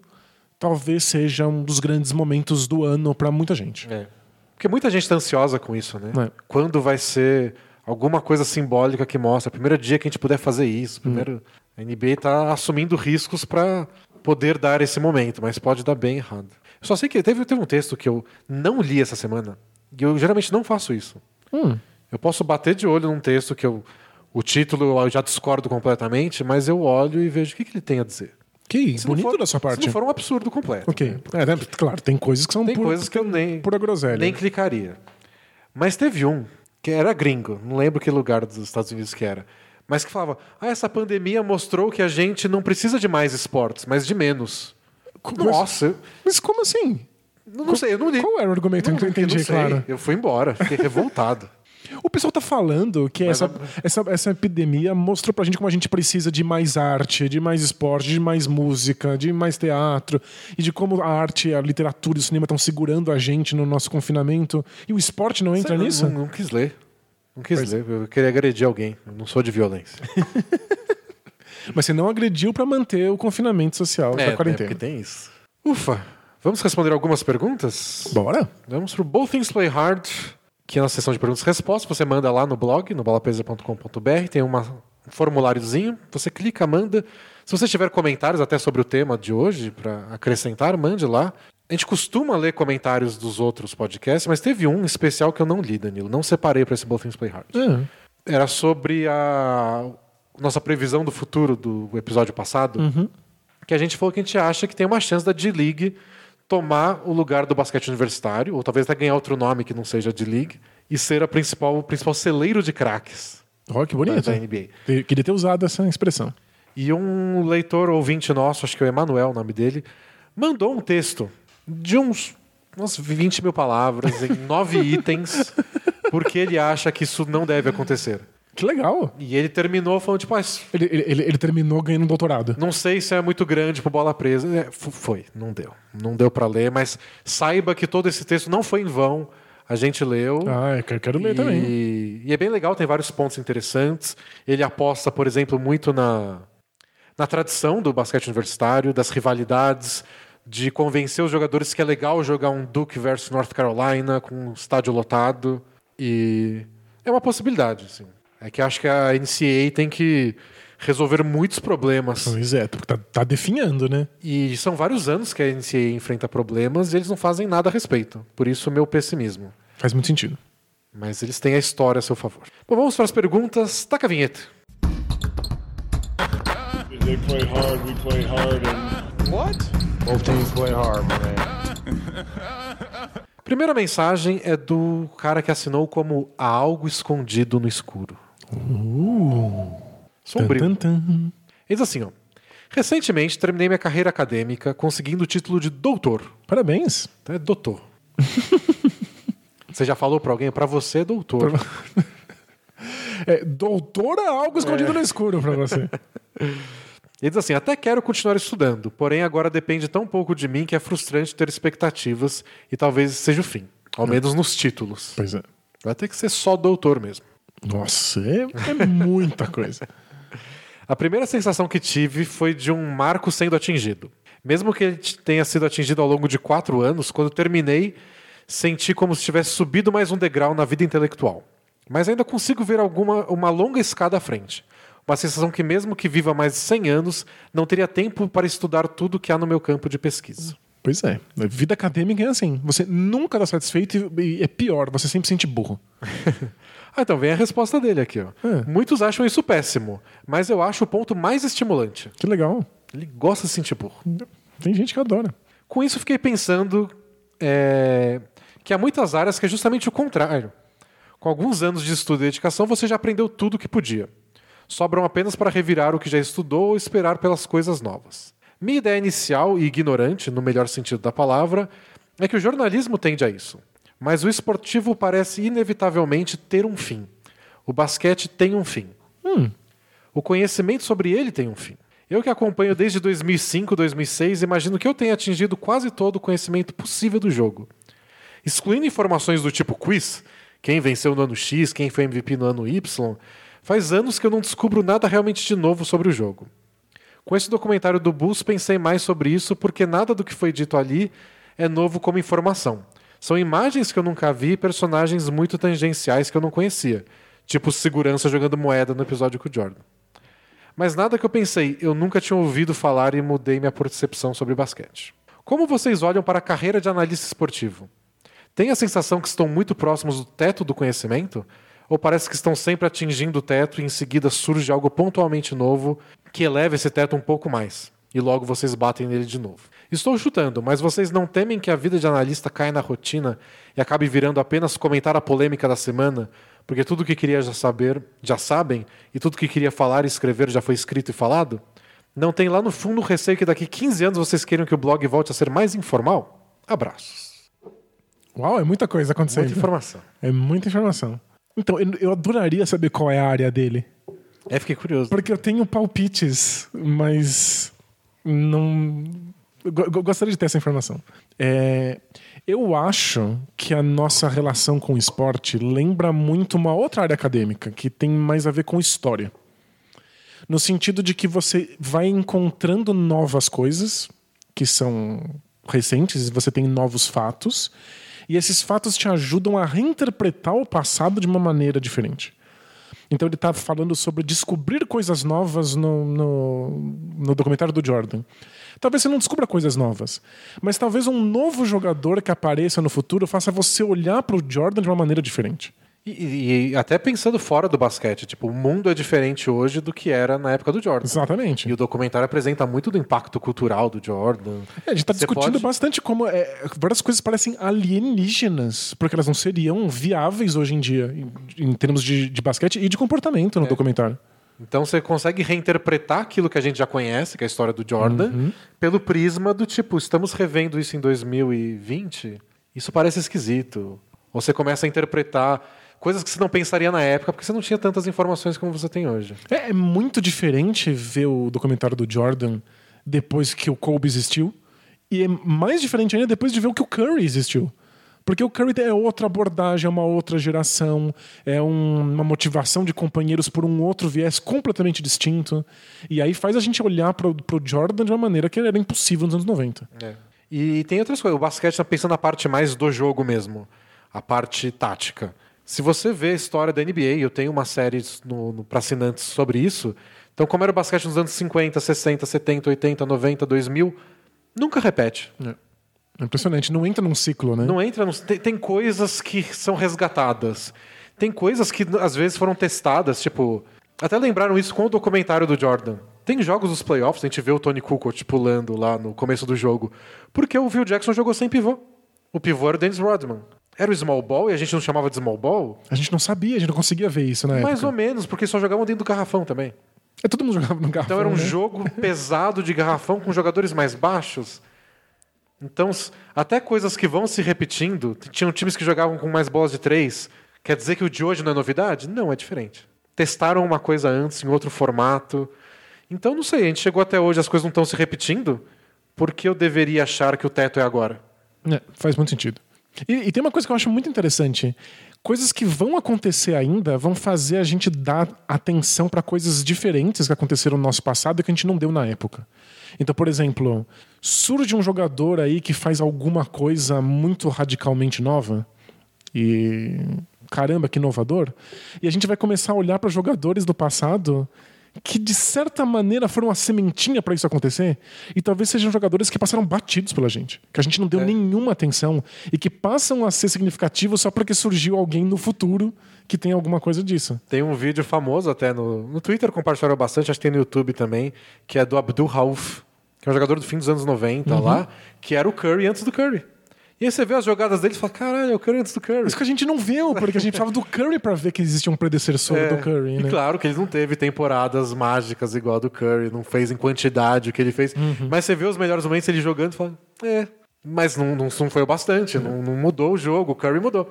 talvez seja um dos grandes momentos do ano para muita gente. É. Porque muita gente está ansiosa com isso, né? É. Quando vai ser alguma coisa simbólica que mostra, primeiro dia que a gente puder fazer isso, primeiro a NBA está assumindo riscos para poder dar esse momento, mas pode dar bem errado. Eu só sei que teve, teve um texto que eu não li essa semana, e eu geralmente não faço isso. Hum, Eu posso bater de olho num texto que eu, o título eu já discordo completamente, mas eu olho e vejo o que, que ele tem a dizer. que não bonito for- da sua parte. Se não for um absurdo completo. Ok. É, né, claro, tem coisas que são Tem pura- coisas que eu nem, pura groselha. nem clicaria. Mas teve um que era gringo, não lembro que lugar dos Estados Unidos que era, mas que falava: ah, essa pandemia mostrou que a gente não precisa de mais esportes, mas de menos. Mas- Nossa, Mas como assim? não, não sei, eu não li. Qual era o argumento Não, que eu entendi, não sei. claro? Eu fui embora, fiquei revoltado. O pessoal tá falando que essa, essa, essa epidemia mostrou pra gente como a gente precisa de mais arte, de mais esporte, de mais música, de mais teatro, e de como a arte, a literatura e o cinema estão segurando a gente no nosso confinamento. E o esporte não entra Sei, nisso? Não, não quis ler. Não quis ler, eu queria agredir alguém. Eu não sou de violência. Mas você não agrediu pra manter o confinamento social da é, quarentena. porque tem isso. Ufa! Vamos responder algumas perguntas? Bora? Vamos pro Both Things Play Hard, que é na seção de perguntas e respostas. Você manda lá no blog, no balapresa.com.br, tem uma, um formuláriozinho. Você clica, manda. Se você tiver comentários até sobre o tema de hoje, para acrescentar, mande lá. A gente costuma ler comentários dos outros podcasts, mas teve um especial que eu não li, Danilo. Não separei para esse Both Things Play Hard. É. Era sobre a nossa previsão do futuro do episódio passado, que a gente falou que a gente acha que tem uma chance da D-League tomar o lugar do basquete universitário, ou talvez até ganhar outro nome que não seja D-League, e ser a principal, o principal celeiro de craques Ó, que da, bonito. da NBA. Eu Queria ter usado essa expressão. E um leitor ouvinte nosso, acho que é o Emanuel o nome dele, mandou um texto de uns, umas 20 mil palavras, em nove itens, porque ele acha que isso não deve acontecer. Que legal. E ele terminou falando, tipo, ah, isso- Ele, ele, ele- ele terminou ganhando um doutorado. não sei se é muito grande pro bola presa. É, f- foi, não deu. Não deu pra ler, mas saiba que todo esse texto não foi em vão. A gente leu. Ah, eu quero, quero ler também. E, e é bem legal, tem vários pontos interessantes. Ele aposta, por exemplo, muito na, na tradição do basquete universitário, das rivalidades, de convencer os jogadores que é legal jogar um Duke versus North Carolina com um estádio lotado. E é uma possibilidade, assim. É que acho que a NCAA tem que resolver muitos problemas. Pois é, porque tá, tá definhando, né? E são vários anos que a NCAA enfrenta problemas e eles não fazem nada a respeito. Por isso o meu pessimismo. Faz muito sentido. Mas eles têm a história a seu favor. Bom, vamos para as perguntas. Taca a vinheta. They play hard, we play hard, and What? Both teams play hard, man. Primeira mensagem é do cara que assinou como Há algo escondido no escuro. Sombrio. Tan, tan, tan. Ele diz assim, ó. Recentemente terminei minha carreira acadêmica conseguindo o título de doutor. Parabéns. Então é doutor. você já falou para alguém? Para você é doutor. É, doutora algo escondido no escuro pra você. Ele diz assim: até quero continuar estudando, porém agora depende tão pouco de mim que é frustrante ter expectativas e talvez seja o fim. Ao menos nos títulos. pois é. Vai ter que ser só doutor mesmo. Nossa, é, é muita coisa. A primeira sensação que tive foi de um marco sendo atingido. Mesmo que ele tenha sido atingido ao longo de quatro anos, quando terminei, senti como se tivesse subido mais um degrau na vida intelectual. Mas ainda consigo ver alguma uma longa escada à frente. Uma sensação que, mesmo que viva mais de 100 anos, não teria tempo para estudar tudo que há no meu campo de pesquisa. Pois é. A vida acadêmica é assim. Você nunca tá satisfeito e, e é pior, você sempre se sente burro. Ah, então vem a resposta dele aqui. Ó. É. Muitos acham isso péssimo, mas eu acho o ponto mais estimulante. Que legal. Ele gosta de se sentir burro. Tem gente que adora. Com isso, fiquei pensando é, que há muitas áreas que é justamente o contrário. Com alguns anos de estudo e dedicação, você já aprendeu tudo o que podia. Sobram apenas para revirar o que já estudou ou esperar pelas coisas novas. Minha ideia inicial e ignorante, no melhor sentido da palavra, é que o jornalismo tende a isso. Mas o esportivo parece inevitavelmente ter um fim. O basquete tem um fim. O conhecimento sobre ele tem um fim. Eu que acompanho desde 2005, 2006, imagino que eu tenha atingido quase todo o conhecimento possível do jogo. Excluindo informações do tipo quiz, quem venceu no ano X, quem foi MVP no ano Y, faz anos que eu não descubro nada realmente de novo sobre o jogo. Com esse documentário do Bulls, pensei mais sobre isso porque nada do que foi dito ali é novo como informação. São imagens que eu nunca vi personagens muito tangenciais que eu não conhecia, tipo segurança jogando moeda no episódio com o Jordan. Mas nada que eu pensei, eu nunca tinha ouvido falar e mudei minha percepção sobre basquete. Como vocês olham para a carreira de analista esportivo? Tem a sensação que estão muito próximos do teto do conhecimento? Ou parece que estão sempre atingindo o teto e em seguida surge algo pontualmente novo que eleva esse teto um pouco mais? E logo vocês batem nele de novo. Estou chutando, mas vocês não temem que a vida de analista caia na rotina e acabe virando apenas comentar a polêmica da semana, porque tudo que queria já saber, já sabem, e tudo que queria falar e escrever já foi escrito e falado? Não tem lá no fundo o receio que daqui 15 anos vocês queiram que o blog volte a ser mais informal? Abraços. Uau, é muita coisa acontecendo. Muita informação. É muita informação. Então, eu adoraria saber qual é a área dele. É, fiquei curioso. Porque eu tenho palpites, mas não. Go- go- Gostaria de ter essa informação. É, eu acho que a nossa relação com o esporte lembra muito uma outra área acadêmica, que tem mais a ver com história. No sentido de que você vai encontrando novas coisas que são recentes, você tem novos fatos, e esses fatos te ajudam a reinterpretar o passado de uma maneira diferente. Então ele está falando sobre descobrir coisas novas no, no, no documentário do Jordan. Talvez você não descubra coisas novas, mas talvez um novo jogador que apareça no futuro faça você olhar para o Jordan de uma maneira diferente. E, e- até pensando fora do basquete, tipo, o mundo é diferente hoje do que era na época do Jordan. Exatamente. E o documentário apresenta muito do impacto cultural do Jordan. É, a gente está Você discutindo pode- bastante como é, várias coisas parecem alienígenas, porque elas não seriam viáveis hoje em dia, em, em termos de, de basquete e de comportamento no documentário. Então você consegue reinterpretar aquilo que a gente já conhece, que é a história do Jordan, Uhum. pelo prisma do tipo, estamos revendo isso em 2020, isso parece esquisito. Ou você começa a interpretar coisas que você não pensaria na época, porque você não tinha tantas informações como você tem hoje. É, é muito diferente ver o documentário do Jordan depois que o Kobe existiu. E é mais diferente ainda depois de ver o que o Curry existiu. Porque o Curry é outra abordagem, é uma outra geração, é um- uma motivação de companheiros por um outro viés completamente distinto. E aí faz a gente olhar pro, pro Jordan de uma maneira que era impossível nos anos 90. E tem outras coisas. O basquete está pensando na parte mais do jogo mesmo, a parte tática. Se você vê a história da NBA, eu tenho uma série para assinantes sobre isso. Então, como era o basquete nos anos 50, 60, 70, 80, 90, 2000, nunca repete. É impressionante, não entra num ciclo, né? Não entra nos, tem, tem coisas que são resgatadas. Tem coisas que às vezes foram testadas, tipo. Até lembraram isso com o documentário do Jordan. Tem jogos dos playoffs, a gente vê o Tony Kukoc pulando lá no começo do jogo. Porque o Phil Jackson jogou sem pivô. O pivô era o Dennis Rodman. Era o small ball e a gente não chamava de small ball? A gente não sabia, a gente não conseguia ver isso na Mais época. ou menos, porque só jogavam dentro do garrafão também. É, todo mundo jogava no garrafão, Então era um né? jogo pesado de garrafão com jogadores mais baixos. Então, até coisas que vão se repetindo, tinham times que jogavam com mais bolas de três. Quer dizer que o de hoje não é novidade? Não, é diferente. Testaram uma coisa antes, em outro formato. Então, não sei, a gente chegou até hoje, as coisas não estão se repetindo, porque eu deveria achar que o teto é agora? É, faz muito sentido. E, e tem uma coisa que eu acho muito interessante. Coisas que vão acontecer ainda vão fazer a gente dar atenção para coisas diferentes que aconteceram no nosso passado e que a gente não deu na época. Então, por exemplo, surge um jogador aí que faz alguma coisa muito radicalmente nova e caramba, que inovador. E a gente vai começar a olhar para jogadores do passado que de certa maneira foram a sementinha para isso acontecer e talvez sejam jogadores que passaram batidos pela gente, que a gente não deu É. nenhuma atenção e que passam a ser significativos só porque surgiu alguém no futuro que tem alguma coisa disso. Tem um vídeo famoso até no, no Twitter, compartilharam bastante, acho que tem no YouTube também, que é do Abdul Rauf, que é um jogador do fim dos anos 90 lá, que era o Curry antes do Curry. E aí você vê as jogadas dele e fala, caralho, é o Curry antes do Curry. Isso que a gente não viu, porque a gente precisava do Curry para ver que existia um predecessor É, do Curry, E né? claro que ele não teve temporadas mágicas igual a do Curry, não fez em quantidade o que ele fez. Uhum. Mas você vê os melhores momentos ele jogando e fala, é. Mas não, não, não foi o bastante, não, não mudou o jogo, o Curry mudou.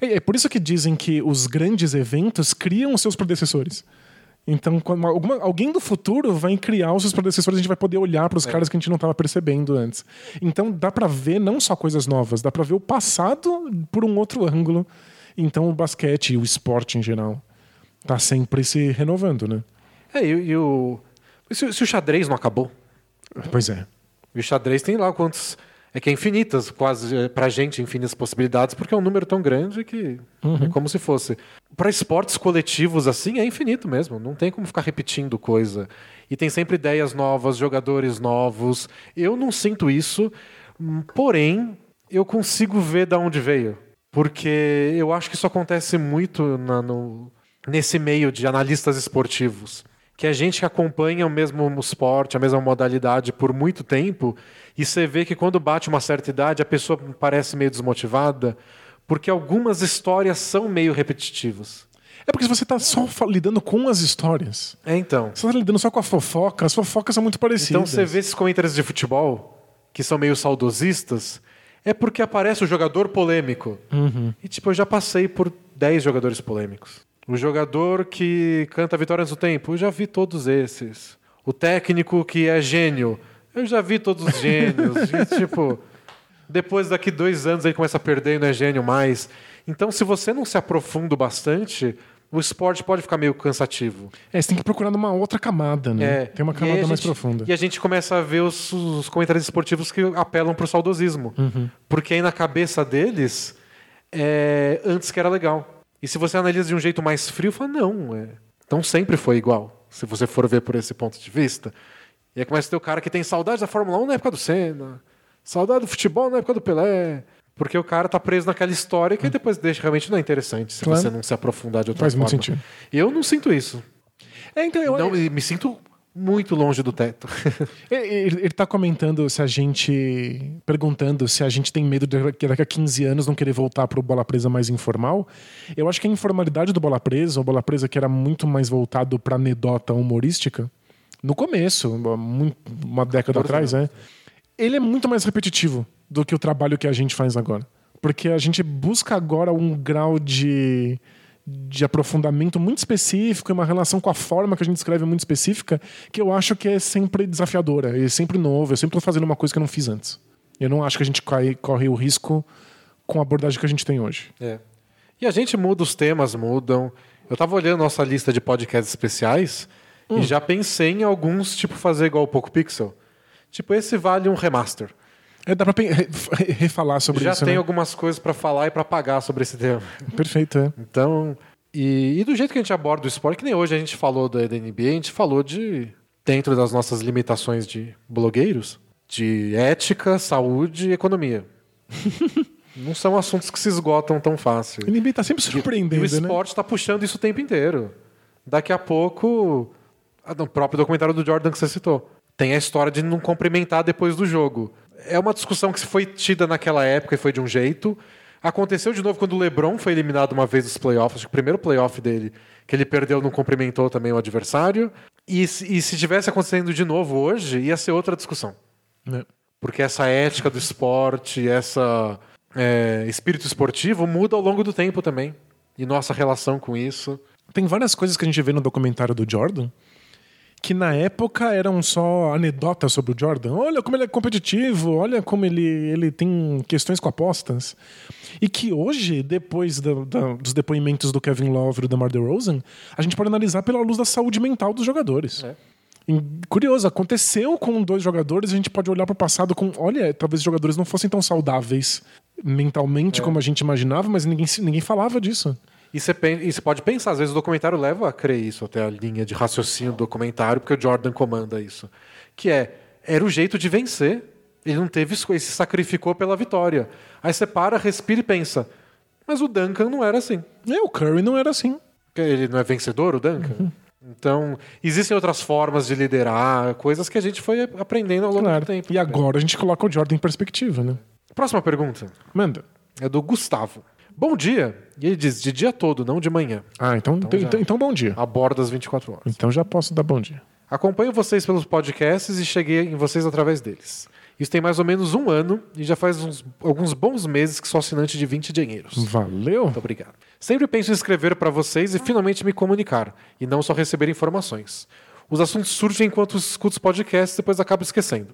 É, é por isso que dizem que os grandes eventos criam os seus predecessores. Então, quando alguma- alguém do futuro vai criar os seus predecessores, a gente vai poder olhar para os caras que a gente não estava percebendo antes. Então, dá para ver não só coisas novas, dá para ver o passado por um outro ângulo. Então, o basquete e o esporte em geral tá sempre se renovando, né? É, e, e o. Se, se o xadrez não acabou, Pois é. E o xadrez tem lá quantos. É que é infinitas, quase é, pra gente, infinitas possibilidades, porque é um número tão grande que é como se fosse. Para esportes coletivos assim, é infinito mesmo. Não tem como ficar repetindo coisa. E tem sempre ideias novas, jogadores novos. Eu não sinto isso, hum, porém, eu consigo ver da onde veio. Porque eu acho que isso acontece muito na- no, nesse meio de analistas esportivos que é gente que acompanha o mesmo esporte, a mesma modalidade por muito tempo, e você vê que quando bate uma certa idade, a pessoa parece meio desmotivada, porque algumas histórias são meio repetitivas. É porque você tá só lidando com as histórias, É, então. você tá lidando só com a fofoca, as fofocas são muito parecidas. Então você vê esses comentários de futebol, que são meio saudosistas, é porque aparece o jogador polêmico. E tipo, eu já passei por 10 jogadores polêmicos. O jogador que canta Vitória antes do tempo, eu já vi todos esses. O técnico que é gênio, Eu já vi todos os gênios. e, tipo, depois daqui dois anos ele começa a perder e não é gênio mais. Então, se você não se aprofunda bastante, o esporte pode ficar meio cansativo. É, você tem que procurar numa outra camada, né? É, Tem uma camada a mais gente- profunda. E a gente começa a ver os, os comentários esportivos que apelam pro saudosismo. Uhum. Porque aí na cabeça deles, é, antes que era legal. E se você analisa de um jeito mais frio, fala, não, é, então sempre foi igual. Se você for ver por esse ponto de vista. E aí começa a ter o cara que tem saudade da Fórmula 1 na época do Senna, saudade do futebol na época do Pelé. Porque o cara tá preso naquela história que aí depois deixa realmente não é interessante se Claro. você não se aprofundar de outra Faz forma. muito sentido. Eu não sinto isso. É, então, eu, Não, e me sinto muito longe do teto. Ele, ele- ele tá comentando se a gente. perguntando se a gente tem medo de que daqui a 15 anos não querer voltar pro bola presa mais informal. Eu acho que a informalidade do bola presa, o bola presa que era muito mais voltado pra anedota humorística, no começo, muito- uma década 14 atrás, é. Ele é muito mais repetitivo do que o trabalho que a gente faz agora. Porque a gente busca agora um grau de, de aprofundamento muito específico e uma relação com a forma que a gente escreve muito específica que eu acho que é sempre desafiadora, é sempre novo. Eu sempre tô fazendo uma coisa que eu não fiz antes. Eu não acho que a gente cai- corre o risco com a abordagem que a gente tem hoje. É. E a gente muda, os temas mudam. Eu tava olhando nossa lista de podcasts especiais Hum. e já pensei em alguns, tipo, fazer igual o Poco Pixel. Tipo, esse vale um remaster. É, dá pra refalar sobre já isso, tem né? algumas coisas pra falar e pra pagar sobre esse tema. Perfeito, é. Então, e, e do jeito que a gente aborda o esporte, que nem hoje a gente falou da, da NBA, a gente falou de, dentro das nossas limitações de blogueiros, de ética, saúde e economia. Não são assuntos que se esgotam tão fácil. O NBA tá sempre E o surpreendendo, né? esporte está puxando isso o tempo inteiro. Daqui a pouco, no próprio documentário do Jordan que você citou, tem a história de não cumprimentar depois do jogo. É uma discussão que se foi tida naquela época e foi de um jeito. Aconteceu de novo quando o LeBron foi eliminado uma vez dos playoffs, acho que o primeiro playoff dele, que ele perdeu, não cumprimentou também o adversário. E, se- e se tivesse acontecendo de novo hoje, ia ser outra discussão. É. Porque essa ética do esporte, essa é, espírito esportivo muda ao longo do tempo também. E nossa relação com isso. Tem várias coisas que a gente vê no documentário do Jordan que na época eram só anedotas sobre o Jordan. Olha como ele é competitivo, olha como ele, ele tem questões com apostas. E que hoje, depois da- da- dos depoimentos do Kevin Love e do DeMar DeRozan, a gente pode analisar pela luz da saúde mental dos jogadores. É. Curioso, aconteceu com dois jogadores, a gente pode olhar para o passado com, olha, talvez os jogadores não fossem tão saudáveis mentalmente como a gente imaginava, mas ninguém, ninguém falava disso. E você, e pode pensar, às vezes o documentário leva a crer isso, até a linha de raciocínio do documentário, porque o Jordan comanda isso. Que é, era o jeito de vencer. Ele não teve escolha, ele se sacrificou pela vitória. Aí você para, respira e pensa, mas o Duncan não era assim. É, o Curry não era assim. Ele não é vencedor, o Duncan? Uhum. Então, existem outras formas de liderar, coisas que a gente foi aprendendo ao longo Claro. do tempo. E agora a gente coloca o Jordan em perspectiva, né? Próxima pergunta Manda. é do Gustavo. Bom dia. E ele diz, de dia todo, não de manhã. Ah, então, então, já. então, então bom dia. Aborda as 24 horas. Então já posso dar bom dia. Acompanho vocês pelos podcasts e cheguei em vocês através deles. Isso tem mais ou menos um ano e já faz uns- alguns bons meses que sou assinante de 20 dinheiros. Valeu. Muito obrigado. Sempre penso em escrever para vocês e finalmente me comunicar, e não só receber informações. Os assuntos surgem enquanto escuto os podcasts e depois acabo esquecendo.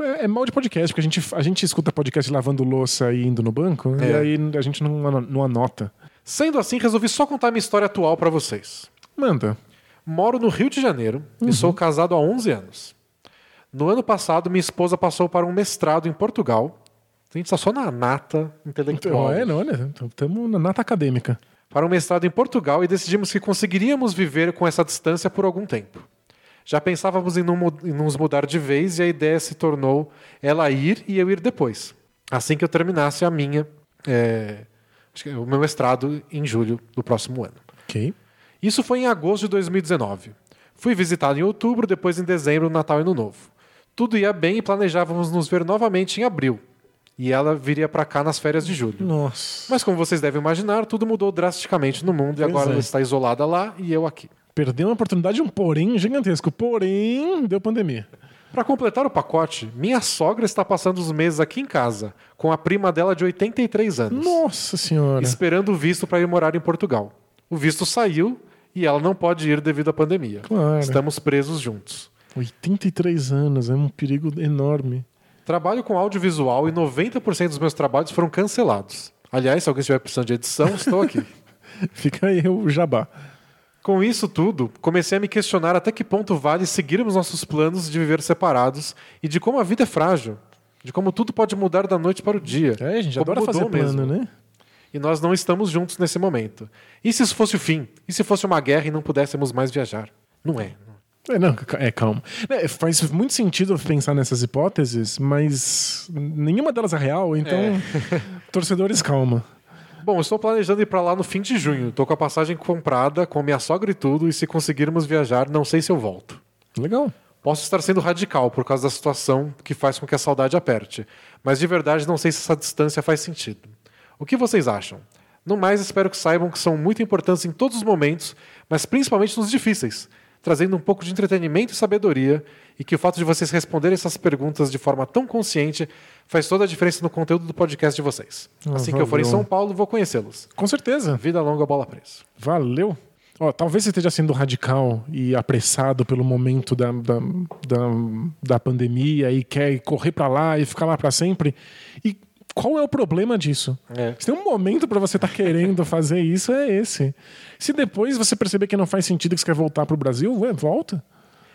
É, é mal de podcast, porque a gente, a gente escuta podcast lavando louça e indo no banco, e É. aí a gente não, não anota. Sendo assim, resolvi só contar minha história atual para vocês. Manda. Moro no Rio de Janeiro e sou casado há 11 anos. No ano passado, minha esposa passou para um mestrado em Portugal. A gente está só na nata intelectual. Então, é, não, olha, estamos na nata acadêmica. para um mestrado em Portugal e decidimos que conseguiríamos viver com essa distância por algum tempo. Já pensávamos em, não em nos mudar de vez e a ideia se tornou ela ir e eu ir depois. Assim que eu terminasse a minha, é, o meu mestrado em julho do próximo ano. Ok. Isso foi em agosto de 2019. Fui visitado em outubro, depois em dezembro, Natal e Ano Novo. Tudo ia bem e planejávamos nos ver novamente em abril. E ela viria para cá nas férias de julho. Nossa. Mas como vocês devem imaginar, tudo mudou drasticamente no mundo e Pois agora é. ela está isolada lá e eu aqui. Perdeu uma oportunidade, um porém gigantesco. Porém, deu pandemia. Para completar o pacote, minha sogra está passando os meses aqui em casa, com a prima dela de 83 anos, Nossa senhora. esperando o visto para ir morar em Portugal. O visto saiu e ela não pode ir devido à pandemia. Claro. Estamos presos juntos. 83 anos, é um perigo enorme. Trabalho com audiovisual e 90% dos meus trabalhos foram cancelados. Aliás, se alguém estiver precisando de edição, estou aqui. Fica aí o jabá. Com isso tudo, comecei a me questionar até que ponto vale seguirmos nossos planos de viver separados e de como a vida é frágil, de como tudo pode mudar da noite para o dia. É, a gente adora fazer plano, mesmo. né? E nós não estamos juntos nesse momento. E se isso fosse o fim? E se fosse uma guerra e não pudéssemos mais viajar? Não é. É, não, ca- é, calma. É, faz muito sentido pensar nessas hipóteses, mas nenhuma delas é real, então, torcedores, calma. Bom, estou planejando ir para lá no fim de junho. Estou com a passagem comprada, com minha sogra e tudo, e se conseguirmos viajar, não sei se eu volto. Legal. Posso estar sendo radical por causa da situação que faz com que a saudade aperte, mas de verdade não sei se essa distância faz sentido. O que vocês acham? No mais, espero que saibam que são muito importantes em todos os momentos, mas principalmente nos difíceis, trazendo um pouco de entretenimento e sabedoria, e que o fato de vocês responderem essas perguntas de forma tão consciente faz toda a diferença no conteúdo do podcast de vocês. Ah, Assim que eu for em valeu. São Paulo, vou conhecê-los. Com certeza. Vida longa, bola presa. Valeu. Ó, talvez você esteja sendo radical e apressado pelo momento da, da, da, da pandemia e quer correr pra lá e ficar lá pra sempre. E qual é o problema disso? É. Se tem um momento pra você estar querendo fazer isso, é esse. Se depois você perceber que não faz sentido que você quer voltar pro Brasil, ué, volta.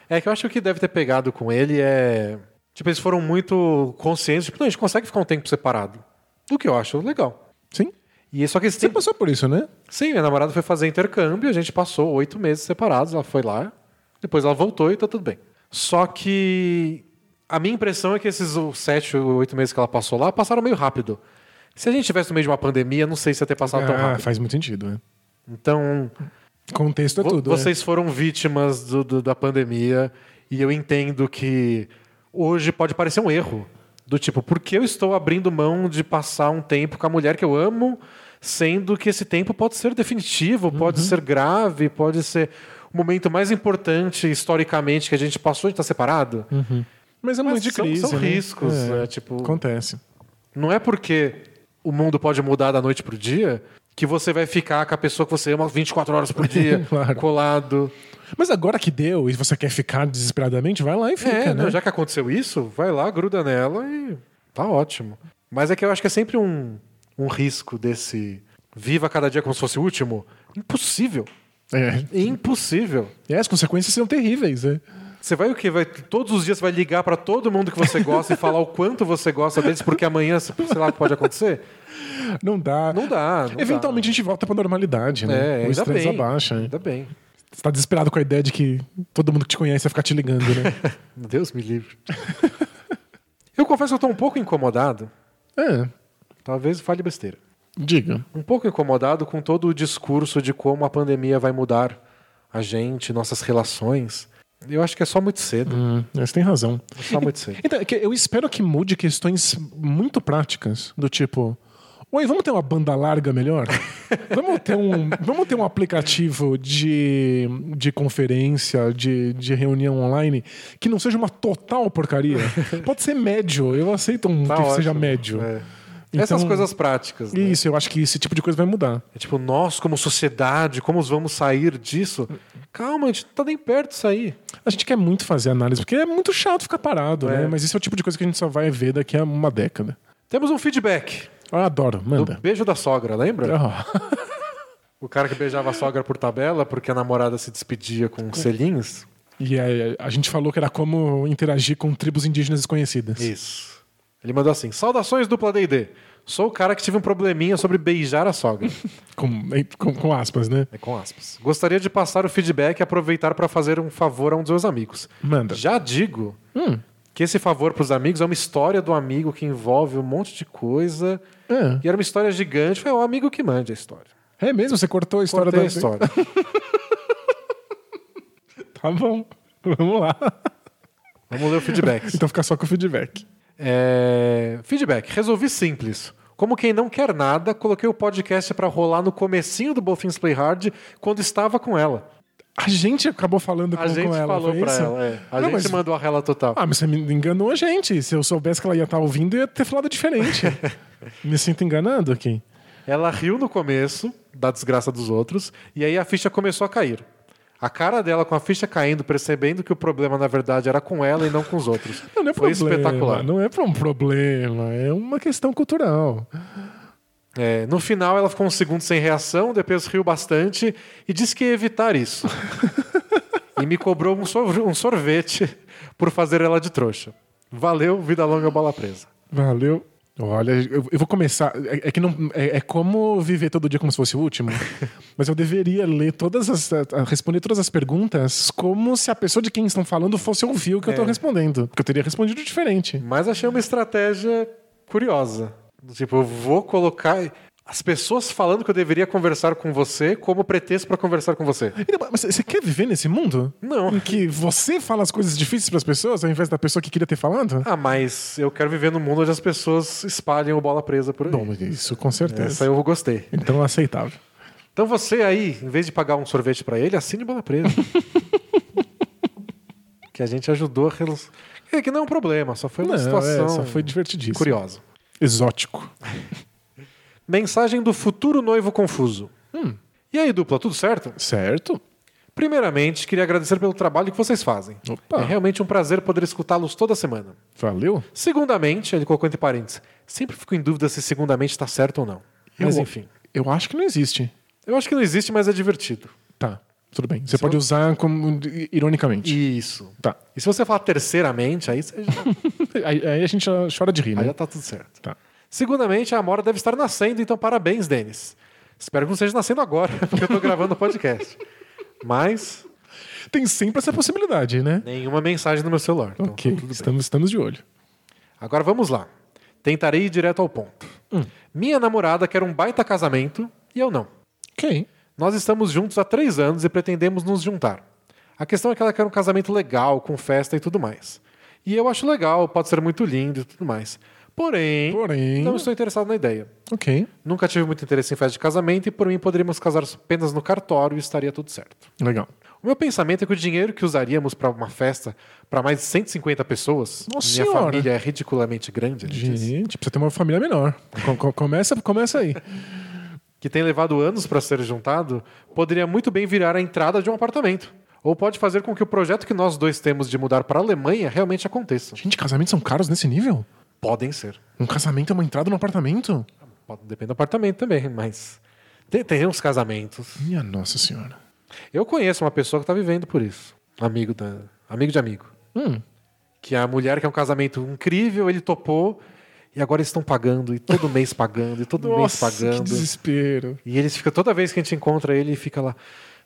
É que eu acho que o que deve ter pegado com ele é. Tipo, eles foram muito conscientes. Tipo, não, a gente consegue ficar um tempo separado. O que eu acho legal. Sim. E só que Você tempo. passou por isso, né? Sim, minha namorada foi fazer intercâmbio, a gente passou oito meses separados, ela foi lá, depois ela voltou e tá tudo bem. Só que a minha impressão é que esses sete ou oito meses que ela passou lá passaram meio rápido. Se a gente tivesse no meio de uma pandemia, não sei se ia ter passado tão Ah, rápido. faz muito sentido, né? Então, Contexto é tudo. né? Vocês foram vítimas do- do- da pandemia e eu entendo que hoje pode parecer um erro. Do tipo, por que eu estou abrindo mão de passar um tempo com a mulher que eu amo, sendo que esse tempo pode ser definitivo, pode Uhum. ser grave, pode ser o momento mais importante historicamente que a gente passou e está separado? Mas é Mas muito de são- crise. são né? riscos, É, né? Tipo- Acontece. Não é porque o mundo pode mudar da noite pro dia que você vai ficar com a pessoa que você ama 24 horas por dia, Claro. colado. Mas agora que deu e você quer ficar desesperadamente, vai lá e fica, É, né? já que aconteceu isso, vai lá, gruda nela e tá ótimo. Mas é que eu acho que é sempre um, um risco desse viva cada dia como se fosse o último. Impossível. É. Impossível. E as consequências são terríveis, né? Você vai o quê? Vai, todos os dias você vai ligar pra todo mundo que você gosta e falar o quanto você gosta deles, porque amanhã, sei lá, pode acontecer? Não dá. Não dá. Não Eventualmente a gente volta pra normalidade, dá. né? É, o estresse abaixa. Ainda bem. Você tá desesperado com a ideia de que todo mundo que te conhece vai ficar te ligando, né? Deus me livre. eu confesso que eu tô um pouco incomodado. é, Talvez fale besteira. diga. um pouco incomodado com todo o discurso de como a pandemia vai mudar a gente, nossas relações. Eu acho que é só muito cedo. Hum, você tem razão. É só muito cedo. Então, eu espero que mude questões muito práticas, do tipo. Oi, vamos ter uma banda larga melhor? vamos, ter um, vamos ter um aplicativo de, de conferência, de, de reunião online, que não seja uma total porcaria. Pode ser médio, eu aceito um Tá que ótimo. seja médio. É. Então- Essas coisas práticas. Né? Isso, eu acho que esse tipo de coisa vai mudar. É tipo, nós como sociedade, como vamos sair disso? Calma, a gente não tá nem perto disso aí. A gente quer muito fazer análise, porque é muito chato ficar parado, É. né? Mas esse é o tipo de coisa que a gente só vai ver daqui a uma década. Temos um feedback Eu adoro, do manda. beijo da sogra, lembra? Ah, O cara que beijava a sogra por tabela porque a namorada se despedia com selinhos. E aí, a gente falou que era como interagir com tribos indígenas desconhecidas. Isso. Ele mandou assim: Saudações dupla DD. Sou o cara que tive um probleminha sobre beijar a sogra. Com, com, com aspas, né? É com aspas. Gostaria de passar o feedback e aproveitar para fazer um favor a um dos meus amigos. Manda. Já digo Hum. que esse favor para os amigos é uma história do amigo que envolve um monte de coisa. É. E era uma história gigante. Foi o amigo que mande a história. É mesmo? Você cortou a história Contei da a história. Tá bom. Vamos lá. Vamos ler o feedback. Então fica só com o feedback. É, Feedback. Resolvi simples. Como quem não quer nada, coloquei o podcast para rolar no comecinho do Bofins Play Hard quando estava com ela. A gente acabou falando com, A gente com ela. falou pra isso? ela. é. A Não, gente mas- mandou a rela total. Ah, mas você me enganou a gente. Se eu soubesse que ela ia estar ouvindo, eu ia ter falado diferente. me sinto enganado aqui. Ela riu no começo da desgraça dos outros e aí a ficha começou a cair. A cara dela com a ficha caindo, percebendo que o problema na verdade era com ela e não com os outros. Não, não é Foi problema, espetacular. Não é um problema, é uma questão cultural. É, no final, ela ficou um segundo sem reação, depois riu bastante e disse que ia evitar isso. e me cobrou um, sor- sorvete por fazer ela de trouxa. Valeu, vida longa, bola presa. Valeu. Olha, eu, eu vou começar. É, é que não, é, é como viver todo dia como se fosse o último. mas eu deveria ler todas as. a- a- responder todas as perguntas como se a pessoa de quem estão falando fosse ouvir o que eu tô respondendo. Porque eu teria respondido diferente. Mas achei uma estratégia curiosa. Tipo, eu vou colocar as pessoas falando que eu deveria conversar com você como pretexto para conversar com você. Mas você quer viver nesse mundo? Não. Em que você fala as coisas difíceis para as pessoas ao invés da pessoa que queria ter falado? Ah, mas eu quero viver num mundo onde as pessoas espalhem o bola presa por aí. Bom, isso com certeza. Essa eu gostei. Então aceitável. Então você aí, em vez de pagar um sorvete pra ele, assine bola presa. que a gente ajudou a. É que não é um problema, só foi uma Não, situação é, só foi divertidíssimo. curiosa. Exótico. Mensagem do futuro noivo confuso. Hum. E aí, dupla, tudo certo? Certo? Primeiramente, queria agradecer pelo trabalho que vocês fazem. Opa. É realmente um prazer poder escutá-los toda semana. Valeu? Segundamente, ele colocou entre parênteses, sempre fico em dúvida se segundamente está certo ou não. Mas Eu- enfim. Eu acho que não existe. Eu acho que não existe, mas é divertido. Tá, tudo bem. Você pode usar como ironicamente. Isso. Tá. E se você falar terceiramente, aí, você já, Aí, aí a gente chora de rir, aí né? já tá tudo certo. Tá. Segundamente, a Amora deve estar nascendo, então parabéns, Denis. Espero que não esteja nascendo agora, porque eu tô gravando o podcast. Mas Tem sempre essa possibilidade, né? nenhuma mensagem no meu celular. Então, ok, tá estamos, estamos de olho. Agora vamos lá. Tentarei ir direto ao ponto. Hum. Minha namorada quer um baita casamento e eu não. Ok. Nós estamos juntos há três anos e pretendemos nos juntar. A questão é que ela quer um casamento legal, com festa e tudo mais. E eu acho legal, pode ser muito lindo e tudo mais. Porém, Porém- não estou interessado na ideia. Ok. Nunca tive muito interesse em festa de casamento e por mim poderíamos casar apenas no cartório e estaria tudo certo. Legal. O meu pensamento é que o dinheiro que usaríamos para uma festa para mais de 150 pessoas, Nossa minha Senhora. família é ridiculamente grande, ele diz, Gente, precisa ter uma família menor. Co- co- começa, começa aí. que tem levado anos para ser juntado, poderia muito bem virar a entrada de um apartamento. Ou pode fazer com que o projeto que nós dois temos de mudar para a Alemanha realmente aconteça. Gente, casamentos são caros nesse nível? Podem ser. Um casamento é uma entrada no apartamento? Depende do apartamento também, mas tem, tem uns casamentos. Minha nossa senhora. Eu conheço uma pessoa que está vivendo por isso. Amigo, da, amigo de amigo. Hum. Que a mulher quer um casamento incrível, ele topou, e agora eles estão pagando, e todo mês pagando, e todo mês Nossa, que pagando. desespero. E eles ficam, toda vez que a gente encontra ele, fica lá.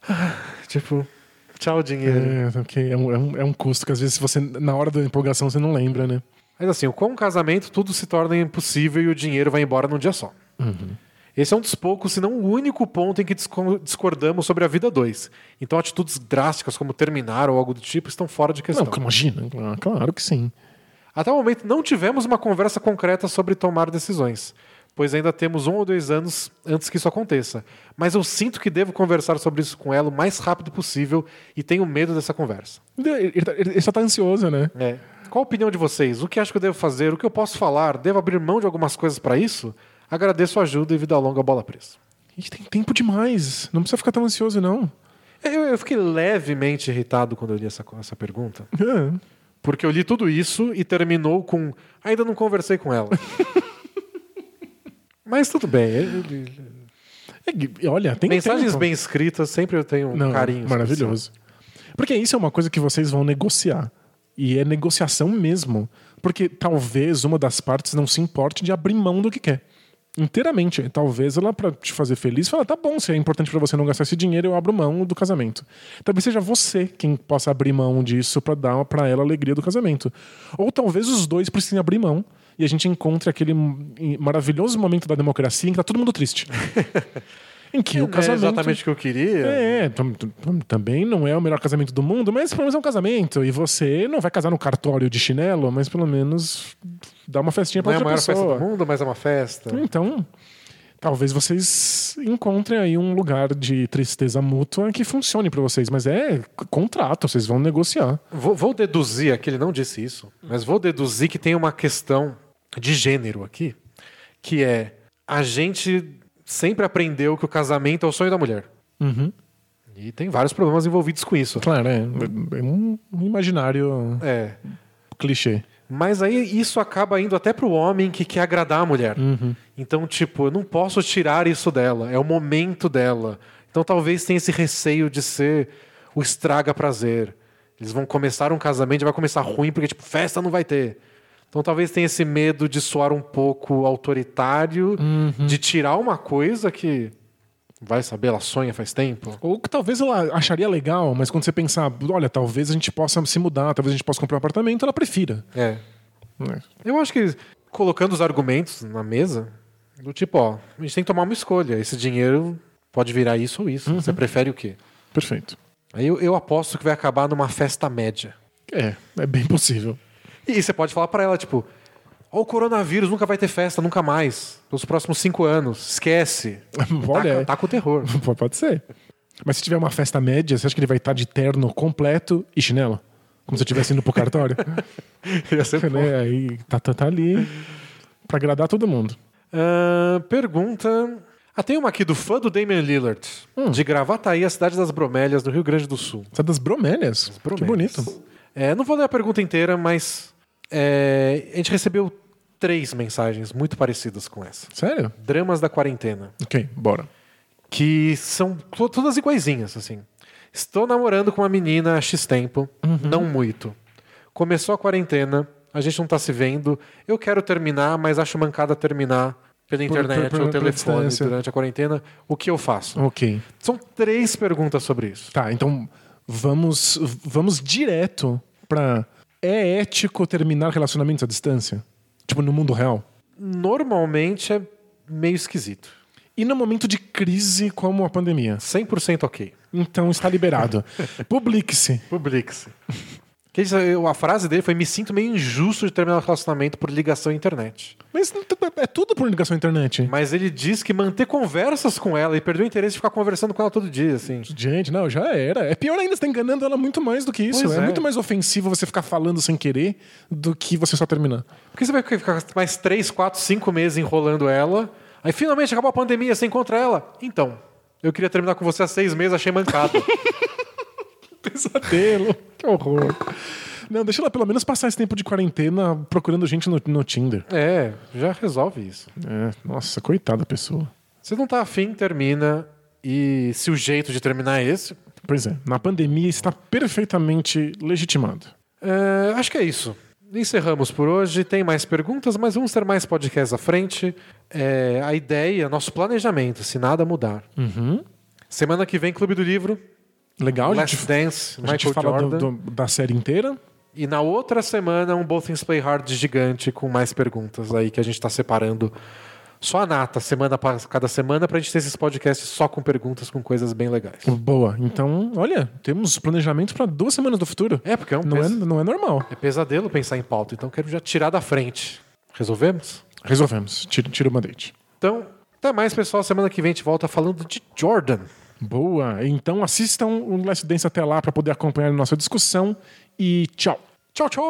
ah, tipo, tchau, dinheiro. É, ok. É um, é, um, é um custo que às vezes você, na hora da empolgação, você não lembra, né? Mas assim, com o casamento, tudo se torna impossível e o dinheiro vai embora num dia só. Esse é um dos poucos, se não o único ponto em que disco- discordamos sobre a vida 2. Então, atitudes drásticas como terminar ou algo do tipo estão fora de questão. Não, imagina. Claro, que sim. Até o momento, não tivemos uma conversa concreta sobre tomar decisões, pois ainda temos um ou dois anos antes que isso aconteça. Mas eu sinto que devo conversar sobre isso com ela o mais rápido possível e tenho medo dessa conversa. Ele, ele, tá- ele só tá ansioso, né? É. Qual a opinião de vocês? O que acho que eu devo fazer? O que eu posso falar? Devo abrir mão de algumas coisas para isso? Agradeço a ajuda e vida longa, bola presa. A gente tem tempo demais. Não precisa ficar tão ansioso, não. Eu, eu fiquei levemente irritado quando eu li essa, essa pergunta, É. porque eu li tudo isso e terminou com ainda não conversei com ela. Mas tudo bem. ele- É Olha, tem Mensagens bem escritas, sempre eu tenho um Não, carinho. Maravilhoso. Porque isso é uma coisa que vocês vão negociar. E é negociação mesmo. Porque talvez uma das partes não se importe de abrir mão do que quer. Inteiramente. Talvez ela, pra te fazer feliz, fala: tá bom, se é importante pra você não gastar esse dinheiro, eu abro mão do casamento. Talvez seja você quem possa abrir mão disso pra dar pra ela a alegria do casamento. Ou talvez os dois precisem abrir mão e a gente encontre aquele maravilhoso momento da democracia em que tá todo mundo triste. em que Não o é casamento. exatamente o que eu queria. É, tam- tam- também não é o melhor casamento do mundo, mas pelo menos é um casamento. E você não vai casar no cartório de chinelo, mas pelo menos dá uma festinha Não pra é a outra maior festa pessoa. do mundo, mas é uma festa. Então, talvez vocês encontrem aí um lugar de tristeza mútua que funcione pra vocês, mas é contrato, vocês vão negociar. Vou, vou deduzir aqui, ele não disse isso, mas vou deduzir que tem uma questão de gênero aqui, que é a gente sempre aprendeu que o casamento é o sonho da mulher. Uhum. E tem vários problemas envolvidos com isso. Claro, é, é um imaginário É. clichê. Mas aí isso acaba indo até pro homem que quer agradar a mulher. Então, tipo, eu não posso tirar isso dela. É o momento dela. Então talvez tenha esse receio de ser o estraga prazer. Eles vão começar um casamento e vai começar ruim porque, tipo, festa não vai ter. Então talvez tenha esse medo de soar um pouco autoritário, de tirar uma coisa que vai saber, ela sonha faz tempo. Ou que talvez ela acharia legal, mas quando você pensar, olha, talvez a gente possa se mudar, talvez a gente possa comprar um apartamento, ela prefira. É. né? Eu acho que colocando os argumentos na mesa, do tipo, ó, a gente tem que tomar uma escolha. Esse dinheiro pode virar isso ou isso. Você prefere o quê? Perfeito. Aí eu, eu aposto que vai acabar numa festa média. É, é bem possível. E você pode falar pra ela, tipo, ó, o coronavírus nunca vai ter festa, nunca mais. Pelos próximos cinco anos. Esquece. Olha, Tá, com o terror. Pode ser. Mas se tiver uma festa média, você acha que ele vai estar de terno completo e chinelo? Como se eu estivesse indo pro cartório? Ia ser né? Aí tá, tá, tá ali pra agradar todo mundo. Ah, pergunta. Ah, tem uma aqui do fã do Damian Lillard, de Gravataí, a cidade das bromélias, no Rio Grande do Sul. É das bromélias. Que Bromélias. bonito. É, não vou ler a pergunta inteira, mas é, a gente recebeu três mensagens muito parecidas com essa. Sério? Dramas da quarentena, Ok, bora. que são to- todas iguaizinhas, assim. Estou namorando com uma menina há X tempo, não muito. Começou a quarentena, a gente não tá se vendo. Eu quero terminar, mas acho mancada terminar pela internet por- ou por- por telefone durante a quarentena. O que eu faço? Ok. São três perguntas sobre isso. Tá, então vamos, vamos direto pra. É ético terminar relacionamentos à distância? Tipo, no mundo real? Normalmente é meio esquisito. E no momento de crise como a pandemia? 100% ok. Então está liberado. Publique-se. Publique-se. Que A frase dele foi: Me sinto meio injusto de terminar o relacionamento por ligação à internet. Mas é tudo por ligação à internet. Mas ele diz que manter conversas com ela e perder o interesse de ficar conversando com ela todo dia, assim. Gente, não, já era. É pior ainda, você tá enganando ela muito mais do que isso. É, é. muito mais ofensivo você ficar falando sem querer do que você só terminar. Porque você vai ficar mais 3, 4, 5 meses enrolando ela. Aí finalmente acabou a pandemia, você encontra ela. Então, eu queria terminar com você há seis meses, achei mancado. Pesadelo. que horror. Não, deixa ela pelo menos passar esse tempo de quarentena procurando gente no, no Tinder. é, já resolve isso. É, nossa, coitada da pessoa. Se não tá afim, termina. E se o jeito de terminar é esse, Pois é, na pandemia está perfeitamente legitimado. É, acho que é isso. Encerramos por hoje. Tem mais perguntas, mas vamos ter mais podcasts à frente. É, a ideia, nosso planejamento, se nada mudar. Semana que vem, Clube do Livro, Legal, a Last gente, Dance, a gente Michael fala do- do- da série inteira. E na outra semana, um Both Things Play Hard gigante com mais perguntas aí que a gente está separando. Só a nata, semana para cada semana, pra gente ter esses podcasts só com perguntas, com coisas bem legais. Boa. Então, olha, temos planejamentos para duas semanas do futuro. É, porque é um Não é, pes- não é normal. é pesadelo pensar em pauta, então quero já tirar da frente. Resolvemos? Resolvemos. Tira, tira o mandate. Então, até mais, pessoal. Semana que vem a gente volta falando de Jordan. Boa. Então assistam o Last Dance até lá para poder acompanhar a nossa discussão. E tchau. Tchau, tchau!